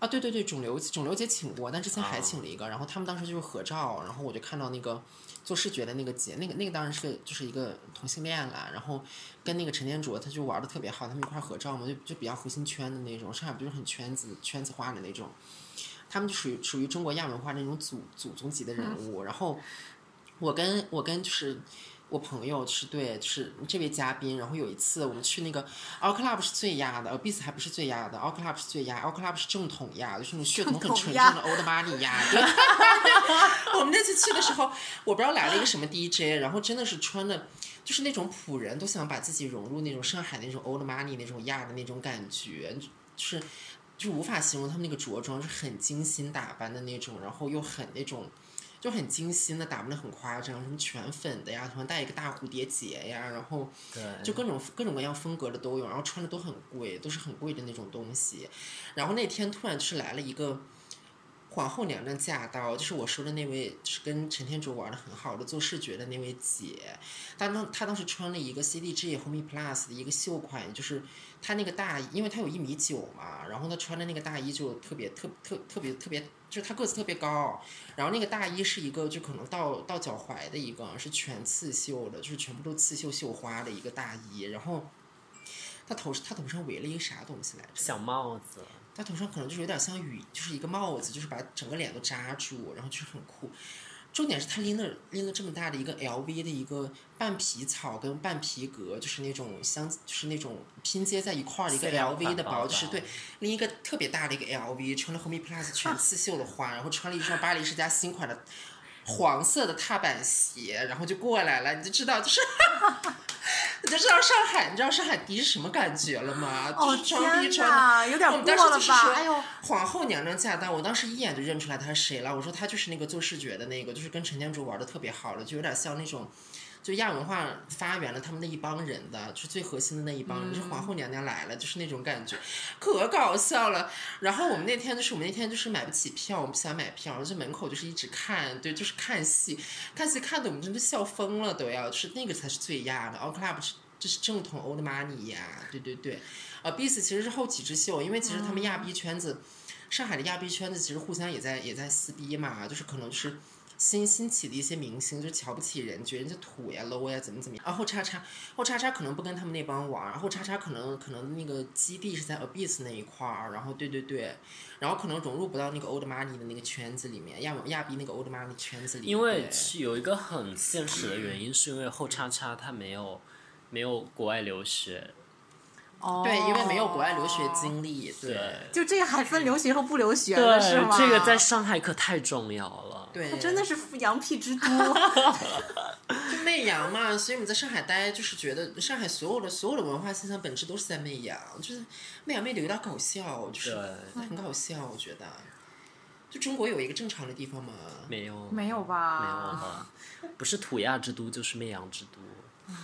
啊，对对对，肿瘤肿瘤姐请过，但之前还请了一个，然后他们当时就是合照，然后我就看到那个做视觉的那个姐，那个那个当然是个就是一个同性恋啦，然后跟那个陈天卓他就玩的特别好，他们一块儿合照嘛，就就比较核心圈的那种，上海不就是很圈子圈子化的那种。他们就属于属于中国亚文化那种祖祖宗级的人物。然后我跟我跟就是我朋友是对，就是这位嘉宾。然后有一次我们去那个 All Club 是最亚的 a b i s 还不是最亚的，All Club 是最亚，All Club 是正统亚，就是那种血统很纯正的 Old Money 亚。对，(laughs) 我们那次去的时候，我不知道来了一个什么 DJ，然后真的是穿的。就是那种普人都想把自己融入那种上海那种 old money 那种亚的那种感觉，就是就无法形容他们那个着装，是很精心打扮的那种，然后又很那种就很精心的打扮的很夸张，什么全粉的呀，什么带一个大蝴蝶结呀，然后对，就各种各种各样风格的都有，然后穿的都很贵，都是很贵的那种东西。然后那天突然就是来了一个皇后娘娘驾到，就是我说的那位，就是跟陈天卓玩的很好的做视觉的那位姐，她当她当时穿了一个 CDG Home Plus 的一个秀款，就是她那个大衣，因为她有一米九嘛，然后她穿的那个大衣就特别特特特别特别，就是她个子特别高，然后那个大衣是一个就可能到到脚踝的一个是全刺绣的，就是全部都刺绣绣花的一个大衣，然后。她头她头上围了一个啥东西来着？小帽子，他头上可能就是有点像雨，就是一个帽子，就是把整个脸都扎住，然后就是很酷。重点是他拎了拎了这么大的一个 LV 的一个半皮草跟半皮革，就是那种相就是那种拼接在一块儿的一个 LV 的包，就是对，拎一个特别大的一个 LV，穿了 Home Plus 全 (laughs) 刺绣的花，然后穿了一双巴黎世家新款的黄色的踏板鞋，然后就过来了，你就知道就是。(laughs) 你就知道上海，你知道上海迪是什么感觉了吗？哦就是装逼天穿的哪，有点我们过了当时就是说吧？哎呦，皇后娘娘驾到，我当时一眼就认出来她是谁了。我说她就是那个做视觉的那个，就是跟陈天竹玩的特别好的，就有点像那种就亚文化发源了他们那一帮人的，就是最核心的那一帮人，就是皇后娘娘来了，就是那种感觉，可搞笑了。然后我们那天就是我们那天就是买不起票，我们不想买票，就门口就是一直看，对，就是看戏，看戏看的我们真的笑疯了都要，就是那个才是最亚的，All Club 是这是正统 Old Money 呀，对对对，呃 b i s 其实是后起之秀，因为其实他们亚逼圈子，上海的亚逼圈子其实互相也在也在撕逼嘛，就是可能就是。新兴起的一些明星就瞧不起人，觉得人家土呀、low 呀，怎么怎么样。然后叉叉，后叉叉可能不跟他们那帮玩，然后叉叉可能可能那个基地是在 Abyss 那一块儿，然后对对对，然后可能融入不到那个 Old Money 的那个圈子里面，亚亚比那个 Old Money 圈子里面。因为是有一个很现实的原因，是因为后叉叉他没有没有国外留学，哦对，因为没有国外留学经历，对就这个还分留学和不留学的是吗？这个在上海可太重要了。对，它真的是羊屁之都。(laughs) 就媚洋嘛，所以我们在上海待，就是觉得上海所有的所有的文化现象本质都是在媚洋，就是媚洋媚的有点搞笑，就是很搞笑，我觉得。就中国有一个正常的地方吗？没有没有吧？没有吧？不是土亚之都就是媚洋之都。(laughs)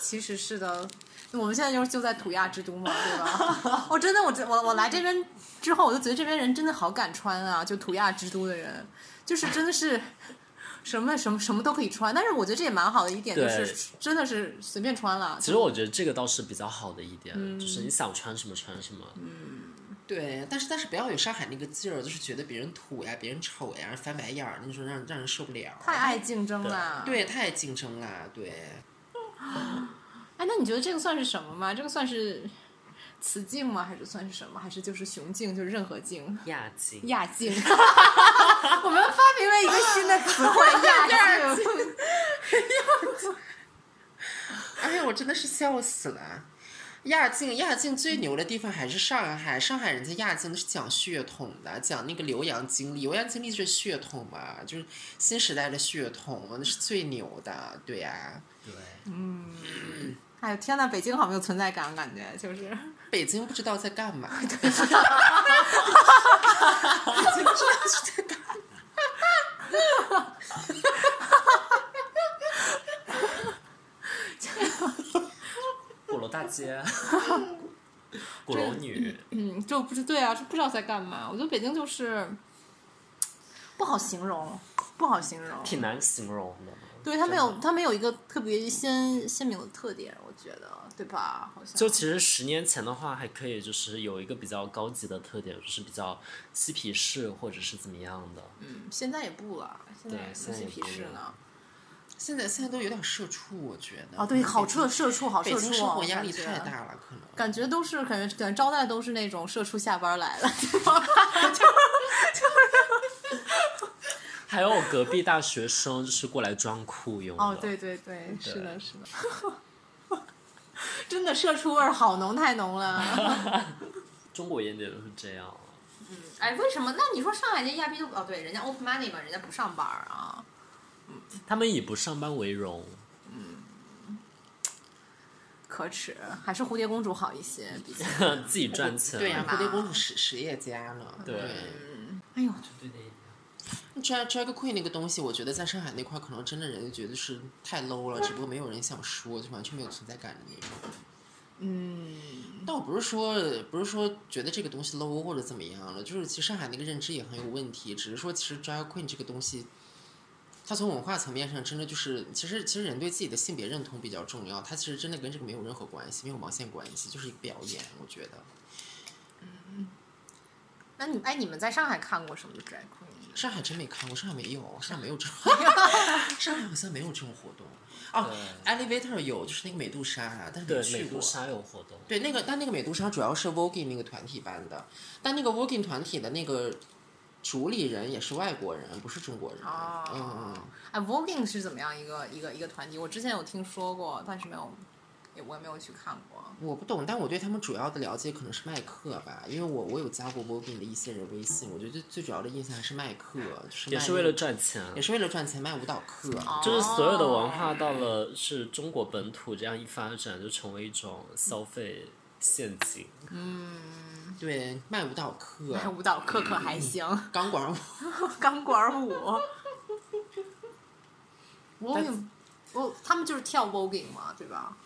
其实是的，我们现在就是就在土亚之都嘛，对吧？(laughs) 我真的，我我我来这边之后，我就觉得这边人真的好敢穿啊！就土亚之都的人，就是真的是什么什么什么都可以穿。但是我觉得这也蛮好的一点，就是真的是随便穿了。其实我觉得这个倒是比较好的一点，就是你想穿什么穿什么。嗯对，但是但是不要有上海那个劲儿，就是觉得别人土呀、别人丑呀、翻白眼儿那种，让让人受不了。太爱竞争了。对，太爱竞争了，对。(laughs) 哎，那你觉得这个算是什么吗？这个算是雌竞吗？还是算是什么？还是就是雄竞？就是任何竞？亚竞，亚竞。(laughs) 我们发明了一个新的词汇——亚 (laughs) 竞。(laughs) 哎呀，我真的是笑死了。亚竞，亚竞最牛的地方还是上海。上海人家亚竞是讲血统的，讲那个留洋经历。留洋经历就是血统嘛，就是新时代的血统，那是最牛的，对呀、对，哎呦天呐，北京好没有存在感，感觉就是。北京不知道在干嘛。(laughs) 鼓楼大街，(laughs) 鼓楼女，嗯，就不是对啊，是不知道在干嘛。我觉得北京就是不好形容，不好形容。挺难形容的。对，它没有，真的它没有一个特别鲜鲜明的特点，我觉得，对吧？好像就其实十年前的话，还可以就是有一个比较高级的特点，就是比较嬉皮士或者是怎么样的。嗯，现在也不了，现在对嬉皮现在也不了士呢。现在现在都有点社畜，我觉得。哦，对，好社北社畜，好社畜，京生活压力太大了，可能。感觉都是感觉感觉招待都是那种社畜下班来了，(laughs) 还有隔壁大学生就是过来装酷用的。哦，对对对，是的，是的，(laughs) 真的社畜味儿好浓，太浓了。(laughs) 中国烟店都是这样。嗯哎，为什么？那你说上海这亚逼都哦，对，人家 open money 嘛，人家不上班儿啊。他们以不上班为荣。嗯可耻，还是蝴蝶公主好一些，比较。(laughs) 自己赚钱。对呀、吧蝴蝶公主实实业家呢。对哎呦。Drag drag queen 那个东西，我觉得在上海那块可能真的人就觉得是太 low 了，只不过没有人想说，就完全没有存在感的那种。嗯，但我不是说不是说觉得这个东西 low 或者怎么样了，就是其实上海那个认知也很有问题，只是说其实 drag queen 这个东西，它从文化层面上真的就是，其实其实人对自己的性别认同比较重要，它其实真的跟这个没有任何关系，没有毛线关系，就是一个表演，我觉得。嗯那你哎，你们在上海看过什么 drag？上海真没看过，上海没有，上海没有这种，(laughs) 上海好像没有这种活动。哦，Elevator 有，就是那个美杜莎，但是没，去过。美杜莎有活动。对，那个但那个美杜莎主要是 Vogue 那个团体办的，但那个 Vogue 团体的那个主理人也是外国人，不是中国人。哦嗯嗯。哎，Voguing 是怎么样一个一个一个团体？我之前有听说过，但是没有，也我也没有去看过。我不懂，但我对他们主要的了解可能是麦克吧，因为我我有加过 Vogue 的一些人微信，我觉得最最主要的印象还是麦克，就是也是为了赚钱。也是为了赚钱卖舞蹈课。就是所有的文化到了是中国本土这样一发展，就成为一种消费陷阱。嗯对，卖舞蹈课，卖，舞蹈课可还行，钢管舞。(laughs) 钢管舞。(laughs) Voguing 哦，他们就是跳 voguing 嘛，对吧？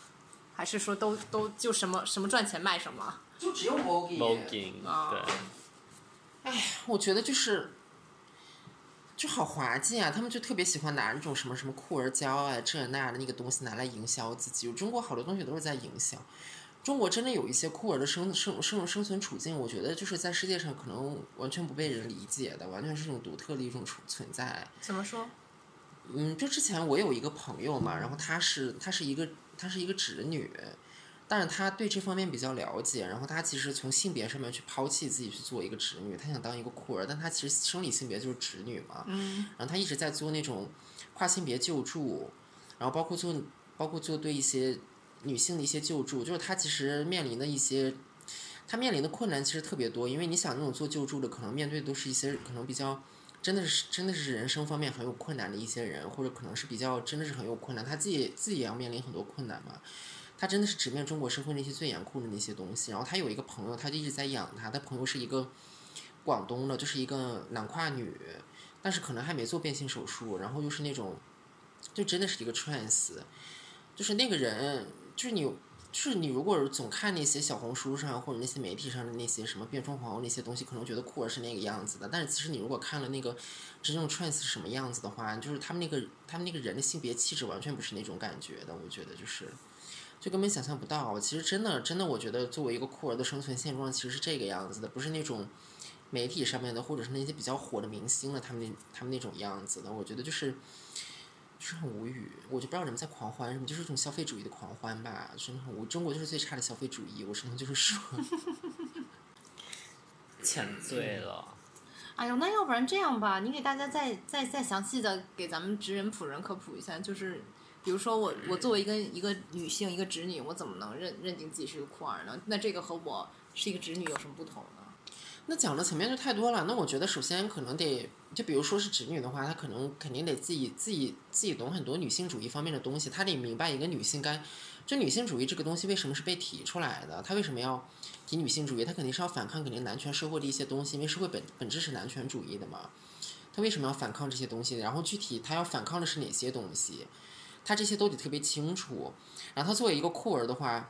还是说都都就什么什么赚钱卖什么？就只有 voguing。voguing，啊对，我觉得就是，就好滑稽啊！他们就特别喜欢拿那种什么什么酷儿胶啊这那的那个东西拿来营销自己。中国好多东西都是在营销。中国真的有一些酷儿的生生生生存处境，我觉得就是在世界上可能完全不被人理解的，完全是一种独特的一种存存在。怎么说？嗯，就之前我有一个朋友嘛，然后他是他是一个她是一个直女，但是她对这方面比较了解，然后她其实从性别上面去抛弃自己去做一个直女，她想当一个酷儿，但她其实生理性别就是直女嘛，嗯，然后她一直在做那种跨性别救助，然后包括做包括做对一些女性的一些救助，就是她其实面临的一些。她面临的困难其实特别多，因为你想那种做救助的，可能面对的都是一些可能比较真的是真的是人生方面很有困难的一些人，或者可能是比较真的是很有困难，他自己自己也要面临很多困难嘛。他真的是直面中国社会那些最严酷的那些东西。然后他有一个朋友，他就一直在养他，他朋友是一个广东的，就是一个男跨女，但是可能还没做变性手术，然后又是那种就真的是一个 trans，就是那个人就是你。就是你如果总看那些小红书上或者那些媒体上的那些什么变装皇后那些东西，可能觉得酷儿是那个样子的。但是其实你如果看了那个真正 trans 是什么样子的话，就是他们那个他们那个人的性别气质完全不是那种感觉的。我觉得就是就根本想象不到。其实真的真的，我觉得作为一个酷儿的生存现状，其实是这个样子的，不是那种媒体上面的或者是那些比较火的明星的他们那他们那种样子的。我觉得就是。就是很无语，我就不知道人们在狂欢什么，就是一种消费主义的狂欢吧，真的很无。中国就是最差的消费主义，我只能就是说，(laughs) 欠罪了。哎呦，那要不然这样吧，你给大家再再再详细的给咱们直人普人科普一下，就是比如说我我作为一个一个女性一个直女，我怎么能认认定自己是个酷儿呢？那这个和我是一个直女有什么不同呢？那讲的层面就太多了。那我觉得首先可能得，就比如说是直女的话，她可能肯定得自己自己自己懂很多女性主义方面的东西，她得明白一个女性该，就女性主义这个东西为什么是被提出来的，她为什么要提女性主义？她肯定是要反抗肯定男权社会的一些东西，因为社会本本质是男权主义的嘛。她为什么要反抗这些东西？然后具体她要反抗的是哪些东西？她这些都得特别清楚。然后她作为一个酷儿的话，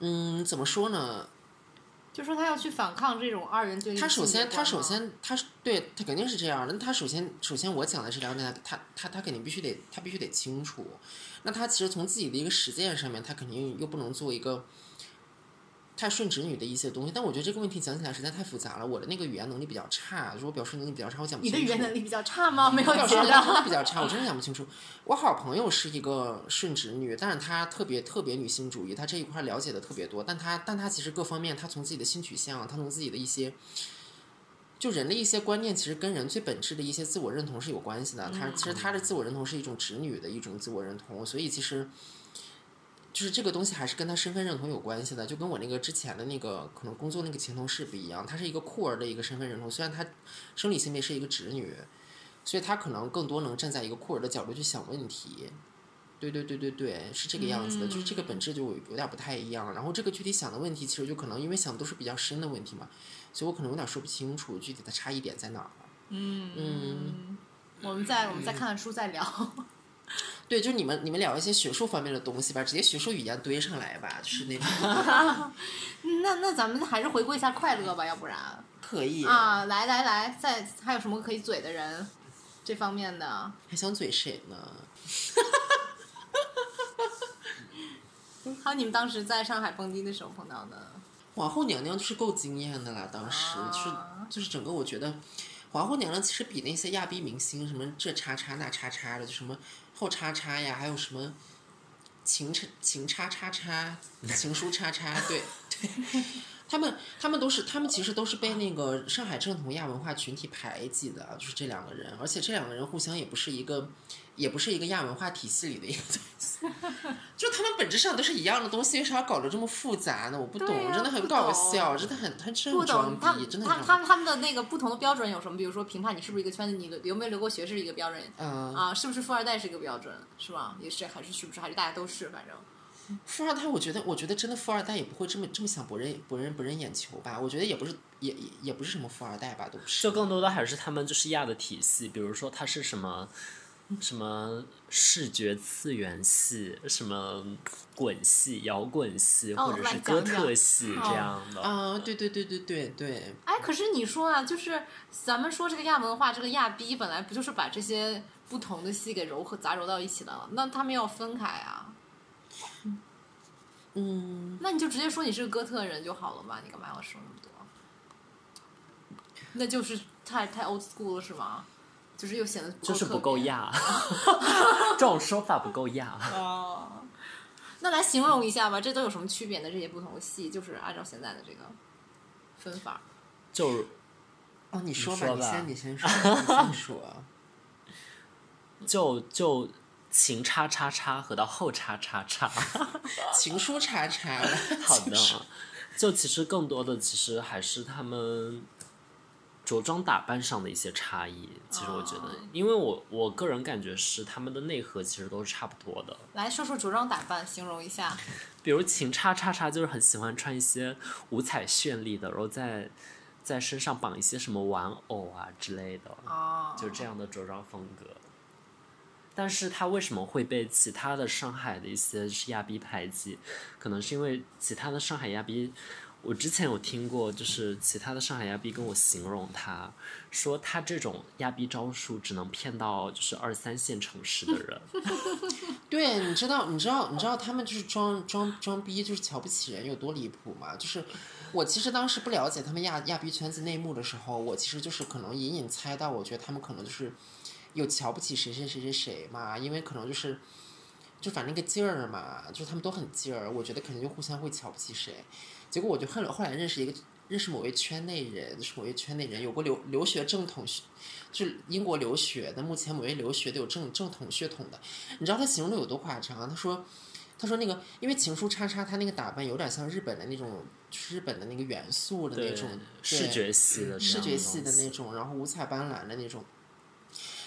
嗯，怎么说呢？就说他要去反抗这种二元对立。他首先，他首，先，他对他肯定是这样的。那他首先，首先我讲的这两点，他他他肯定必须得，他必须得清楚。那他其实从自己的一个实践上面，他肯定又不能做一个太顺直女的一些东西。但我觉得这个问题讲起来实在太复杂了。我的那个语言能力比较差，就是我表述能力比较差，我讲不你清楚。的语言能力比较差吗？(laughs) 没有觉表述能力。比较差，我真的讲不清楚。我好朋友是一个顺直女，但是她特别特别女性主义，她这一块了解的特别多，但她但她其实各方面，她从自己的性取向，她从自己的一些。就人的一些观念，其实跟人最本质的一些自我认同是有关系的。她其实她的自我认同是一种直女的一种自我认同，所以其实就是这个东西还是跟他身份认同有关系的。就跟我那个之前的那个可能工作那个前同事不一样，他是一个酷儿的一个身份认同，虽然他生理性别是一个直女，所以他可能更多能站在一个酷儿的角度去想问题。对对对对对，是这个样子的，就是这个本质就有点不太一样。然后这个具体想的问题，其实就可能因为想的都是比较深的问题嘛，所以我可能有点说不清楚具体的差异点在哪儿。嗯嗯，我们再我们再看看书再聊。(laughs) 对，就你们你们聊一些学术方面的东西吧，直接学术语言堆上来吧，就是那种 (laughs) 那那咱们还是回归一下快乐吧，要不然可以。啊，来来来，再还有什么可以嘴的人？这方面的，还想嘴谁呢？(laughs) 还有你们当时在上海蹦迪的时候碰到的，皇后娘娘就是够惊艳的啦，当时、就是啊就是整个我觉得，皇后娘娘其实比那些亚逼明星什么这叉叉那叉叉的，就什么后叉叉呀，还有什么情叉情叉叉叉、情书叉叉，对对，他们他们都是他们其实都是被那个上海正统亚文化群体排挤的，就是这两个人，而且这两个人互相也不是一个。也不是一个亚文化体系里的一个东西，本质上都是一样的东西，为啥要搞得这么复杂呢？我不懂，真的很搞笑，真的很很真不很装懂他逼，真的他很装逼。他他们的那个不同的标准有什么？比如说评判你是不是一个圈子，你留没留过学是一个标准嗯，啊，是不是富二代是一个标准，是吧？也是还是是不是还是大家都是，反正富二代，我觉得，我觉得真的富二代也不会这么这么想博人博人博人眼球吧？我觉得也不是，也也也不是什么富二代吧，都不是。就更多的还是他们就是亚的体系，比如说他是什么什么视觉次元系，什么滚系、摇滚系，哦或者是哥特系这样的。啊，对对对对对对，哎，可是你说啊，就是咱们说这个亚文化，这个亚逼本来不就是把这些不同的系给糅合杂糅到一起的了？那他们要分开啊。嗯，那你就直接说你是个哥特人就好了嘛，你干嘛要说那么多？那就是太太 old school 了是吗？就是又显得就是不。够亚，(laughs) 这种说法不够亚。哦，那来形容一下吧，这都有什么区别呢？这些不同的系，就是按照现在的这个分法。就哦，你说吧，说吧你先，你先说，你先说。(laughs) 就就情叉叉叉和到后叉叉叉。情书叉叉，好的，就其实更多的其实还是他们着装打扮上的一些差异。其实我觉得，因为我我个人感觉是他们的内核其实都是差不多的。来说说着装打扮，形容一下。比如秦叉叉叉就是很喜欢穿一些五彩绚丽的，然后在在身上绑一些什么玩偶啊之类的，哦，就这样的着装风格。但是他为什么会被其他的上海的一些亚逼排挤？可能是因为其他的上海亚逼，我之前有听过，就是其他的上海亚逼跟我形容他，说他这种亚逼招数只能骗到就是二三线城市的人。(laughs) 对，你知道，你知道，你知道他们就是装装装逼，就是瞧不起人有多离谱吗？就是我其实当时不了解他们亚亚逼圈子内幕的时候，我其实就是可能隐隐猜到，我觉得他们可能就是有瞧不起谁谁谁谁谁嘛，因为可能就是就反正那个劲儿嘛，就是他们都很劲儿，我觉得肯定就互相会瞧不起谁。结果我就后来后来认识一个认识某位圈内人，就是某位圈内人有过留留学正统血，就是英国留学的，目前某位留学的有正正统血统的，你知道他形容的有多夸张啊？他说。他说：“那个，因为情书叉叉，他那个打扮有点像日本的那种，就是日本的那个元素的那种视觉系的视觉系的那种，然后五彩斑斓的那种。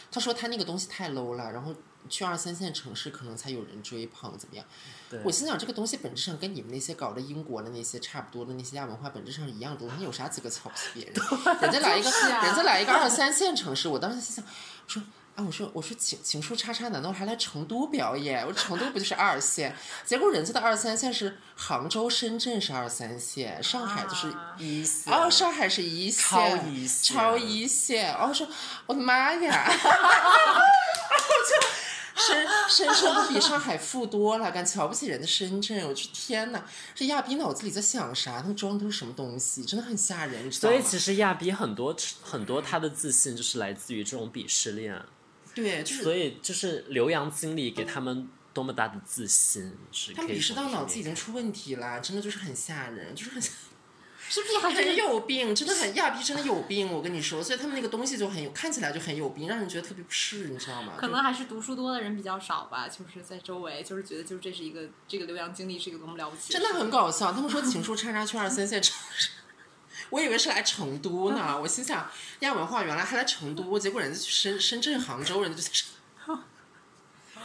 他说他那个东西太 low 了，然后去二三线城市可能才有人追捧，怎么样？我心想这个东西本质上跟你们那些搞的英国的那些差不多的那些亚文化本质上是一样的，你有啥资格瞧不起别人？(laughs) 人家来一个，啊人家来一个二三线城市，我当时心想我说。啊，我说我说情情书叉叉难道还来成都表演？我说成都不就是二线？结果人家的二三线是杭州、深圳是二三线，上海就是啊一线哦，上海是一线，超一线超一线。哦，我说我的妈呀！(laughs) (laughs) 我就深深圳都比上海富多了，敢瞧不起人的深圳？我去天哪！这亚比脑子里在想啥？他们装的都是什么东西？真的很吓人，你知道吗？所以其实亚比很多很多他的自信就是来自于这种鄙视链，对，就是所以就是刘洋经理给他们多么大的自信，是他们鄙视到脑子已经出问题了，真的就是很吓人，就是很。是不是还很是有病，(laughs) 真的很亚逼，真的有病，我跟你说，所以他们那个东西就很有，看起来就很有病，让人觉得特别不适，你知道吗？可能还是读书多的人比较少吧？就是在周围，就是觉得就是这是一个这个留洋经历是一个多么了不起真的很搞笑。他们说情书叉叉去二三线城市，(laughs) 我以为是来成都呢，(laughs) 我心想亚文化原来还来成都，结果人家去深深圳、杭州，人家就在深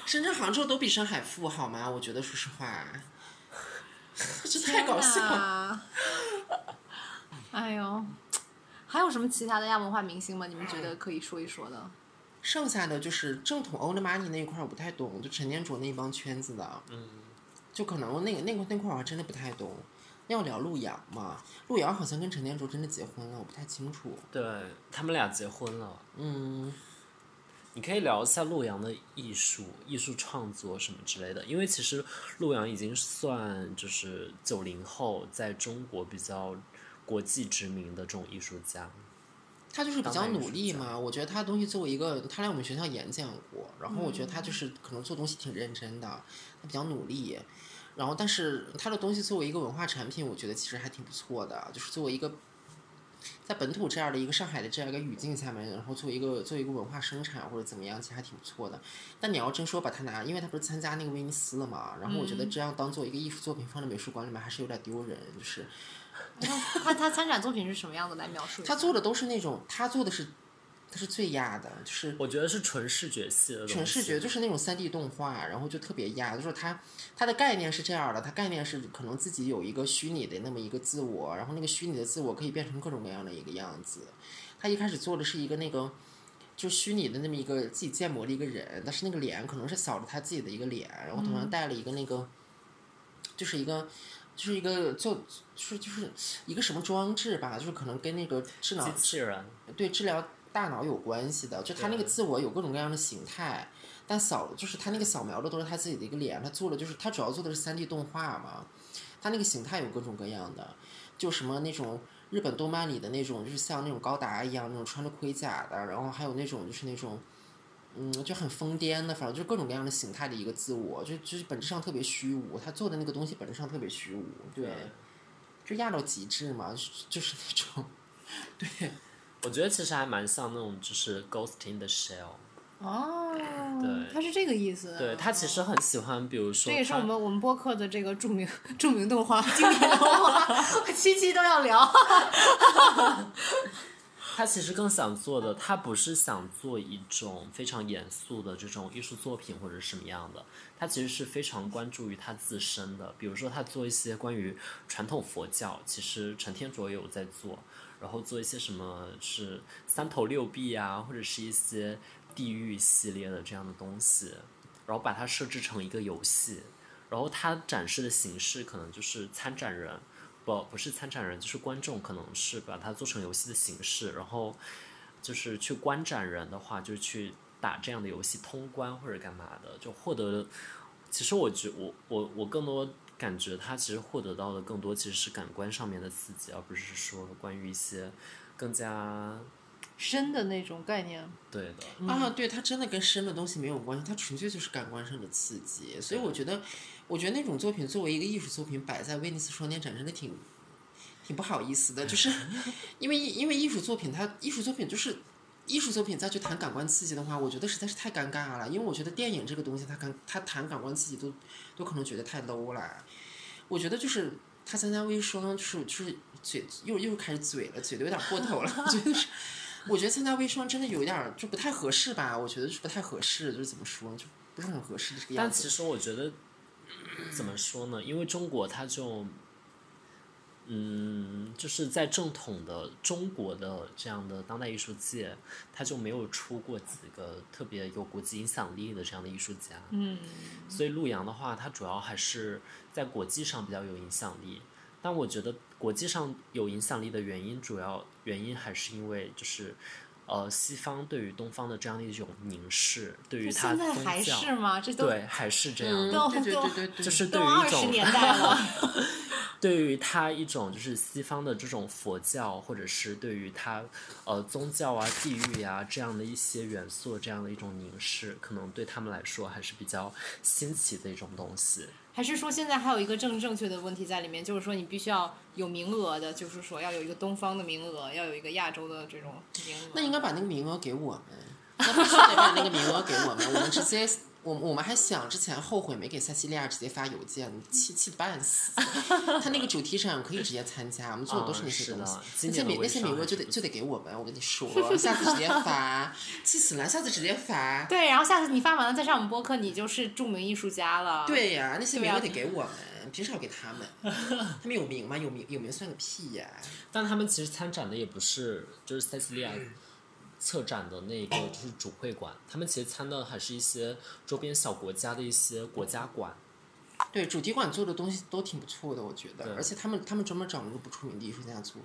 深圳、杭州都比上海富好吗？我觉得说实话，(laughs) 这太搞笑了。了。哎呦，还有什么其他的亚文化明星吗？你们觉得可以说一说的？剩下的就是正统 old money 那一块儿我不太懂，就陈念卓那一帮圈子的，嗯，就可能那个那个那块儿我还真的不太懂。要聊陆遥嘛，陆遥好像跟陈念卓真的结婚了，我不太清楚。对他们俩结婚了。嗯，你可以聊一下洛阳的艺术、艺术创作什么之类的，因为其实洛阳已经算就是九零后在中国比较国际知名的这种艺术家。他就是比较努力嘛，我觉得他东西作为一个，他来我们学校演讲过，然后我觉得他就是可能做东西挺认真的，他比较努力。然后，但是他的东西作为一个文化产品，我觉得其实还挺不错的。就是作为一个在本土这样的一个上海的这样一个语境下面，然后做一个做一个文化生产或者怎么样，其实还挺不错的。但你要真说把它拿，因为他不是参加那个威尼斯了嘛，然后我觉得这样当做一个艺术作品放在美术馆里面还是有点丢人，就是。他他参展作品是什么样的？来描述。他做的都是那种，他做的是，他是最压的，就是我觉得是纯视觉系的。纯视觉，就是那种三 D 动画，然后就特别压，就是它它的概念是这样的，它概念是可能自己有一个虚拟的那么一个自我，然后那个虚拟的自我可以变成各种各样的一个样子。他一开始做的是一个那个就虚拟的那么一个自己建模的一个人，但是那个脸可能是扫着他自己的一个脸，然后头上戴了一个那个，就是一个。就是一个做，就是就是一个什么装置吧，就是可能跟那个智能机器人，对治疗大脑有关系的，就他那个自我有各种各样的形态，但扫就是他那个扫描的都是他自己的一个脸，他做的就是他主要做的是三 D 动画嘛，他那个形态有各种各样的，就什么那种日本动漫里的那种，就是像那种高达一样那种穿着盔甲的，然后还有那种就是那种。嗯，就很疯癫的，反正就是各种各样的形态的一个自我，就就是本质上特别虚无。他做的那个东西本质上特别虚无，对，就压到极致嘛，就是那种，(laughs) 对。我觉得其实还蛮像那种，就是 Ghost in the Shell。哦，对，他是这个意思。对他其实很喜欢，比如说，这也是我们我们播客的这个著名著名动画经典动画，七期都要聊。(laughs) 他其实更想做的，他不是想做一种非常严肃的这种艺术作品或者什么样的，他其实是非常关注于他自身的。比如说，他做一些关于传统佛教，其实陈天卓也有在做，然后做一些什么是三头六臂啊，或者是一些地狱系列的这样的东西，然后把它设置成一个游戏，然后它展示的形式可能就是参展人。不，不是参展人，就是观众，可能是把它做成游戏的形式，然后就是去观展人的话，就是去打这样的游戏通关或者干嘛的，就获得。其实我觉我我我更多感觉，他其实获得到的更多其实是感官上面的刺激，而不是说关于一些更加深的那种概念。对的啊，对，它真的跟深的东西没有关系，它纯粹就是感官上的刺激，所以我觉得。我觉得那种作品作为一个艺术作品摆在威尼斯双年展，真的挺挺不好意思的。就是 (laughs) 因为因为艺术作品，它艺术作品就是艺术作品再去谈感官刺激的话，我觉得实在是太尴尬了。因为我觉得电影这个东西，它感它谈感官刺激都都可能觉得太 low 了。我觉得就是他参加微双，就是就是嘴又又开始嘴了，嘴的有点过头了。(laughs) 我觉得是，我觉得参加微双真的有点就不太合适吧。我觉得是不太合适，就是怎么说，就不是很合适的这个样子。但其实我觉得。怎么说呢？因为中国它就，嗯，就是在正统的中国的这样的当代艺术界，他就没有出过几个特别有国际影响力的这样的艺术家。嗯。所以陆阳的话，他主要还是在国际上比较有影响力。但我觉得国际上有影响力的原因，主要原因还是因为就是。呃，西方对于东方的这样的一种凝视，对于他宗教，对还是这样，对对对对，就是对于一种，(laughs) 对于他一种就是西方的这种佛教，或者是对于他呃宗教啊、地域啊这样的一些元素这样的一种凝视，可能对他们来说还是比较新奇的一种东西。还是说现在还有一个正正确的问题在里面，就是说你必须要有名额的，就是说要有一个东方的名额，要有一个亚洲的这种名额。那应该把那个名额给我们，(laughs) 那必须得把那个名额给我们，我们直接。我我们还想之前后悔没给塞西利亚直接发邮件，气气的半死。(laughs) 他那个主题展可以直接参加，我们做的都是那些东西。那些名那些名额就得就得给我们，我跟你说，(laughs) 下次直接发，气死了，下次直接发。对，然后下次你发完了再上我们播客，你就是著名艺术家了。对呀，那些名额得给我们，凭啥要给他们？(laughs) 他们有名吗？有名有名算个屁呀！但他们其实参展的也不是，就是塞西利亚。策展的那个就是主会馆，他们其实参的还是一些周边小国家的一些国家馆。对，主题馆做的东西都挺不错的，我觉得。而且他们他们专门找了个不出名的艺术家做，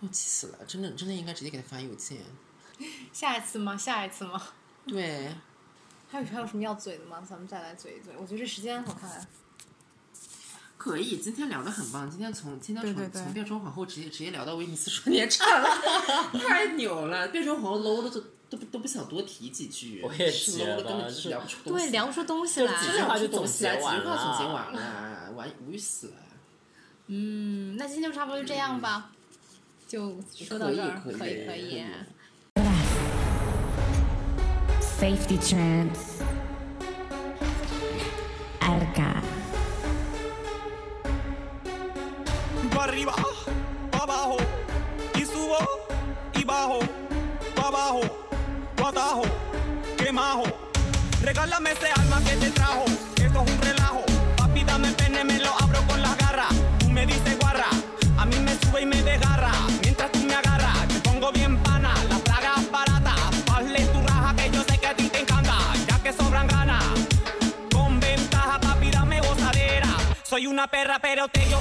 我气死了！真的真的应该直接给他发邮件。下一次吗？下一次吗？对。还有还有什么要嘴的吗？咱们再来嘴一嘴。我觉得这时间好看。可以，今天聊的很棒。今天从今天从从变装皇后直接直接聊到威尼斯双年展了，太牛了！变装皇后 low 的都都不都不想多提几句，我也是 low 的根本是聊不出东西，对，聊不出东西来，几句话就总结完了，总结完了，完无语死了。嗯，那今天就差不多就这样吧，就说到这儿，可以可以。Safety chance. arriba, pa' abajo, y subo y bajo, pa' abajo, tu atajo, que majo. Regálame ese alma que te trajo, esto es un relajo. Papi, dame el pene, me lo abro con las garras. Tú me dices guarra, a mí me sube y me desgarra. Mientras tú me agarras, te pongo bien pana, la plaga barata. Hazle tu raja que yo sé que a ti te encanta, ya que sobran ganas. Con ventaja, papi, dame gozadera. Soy una perra, pero te yo.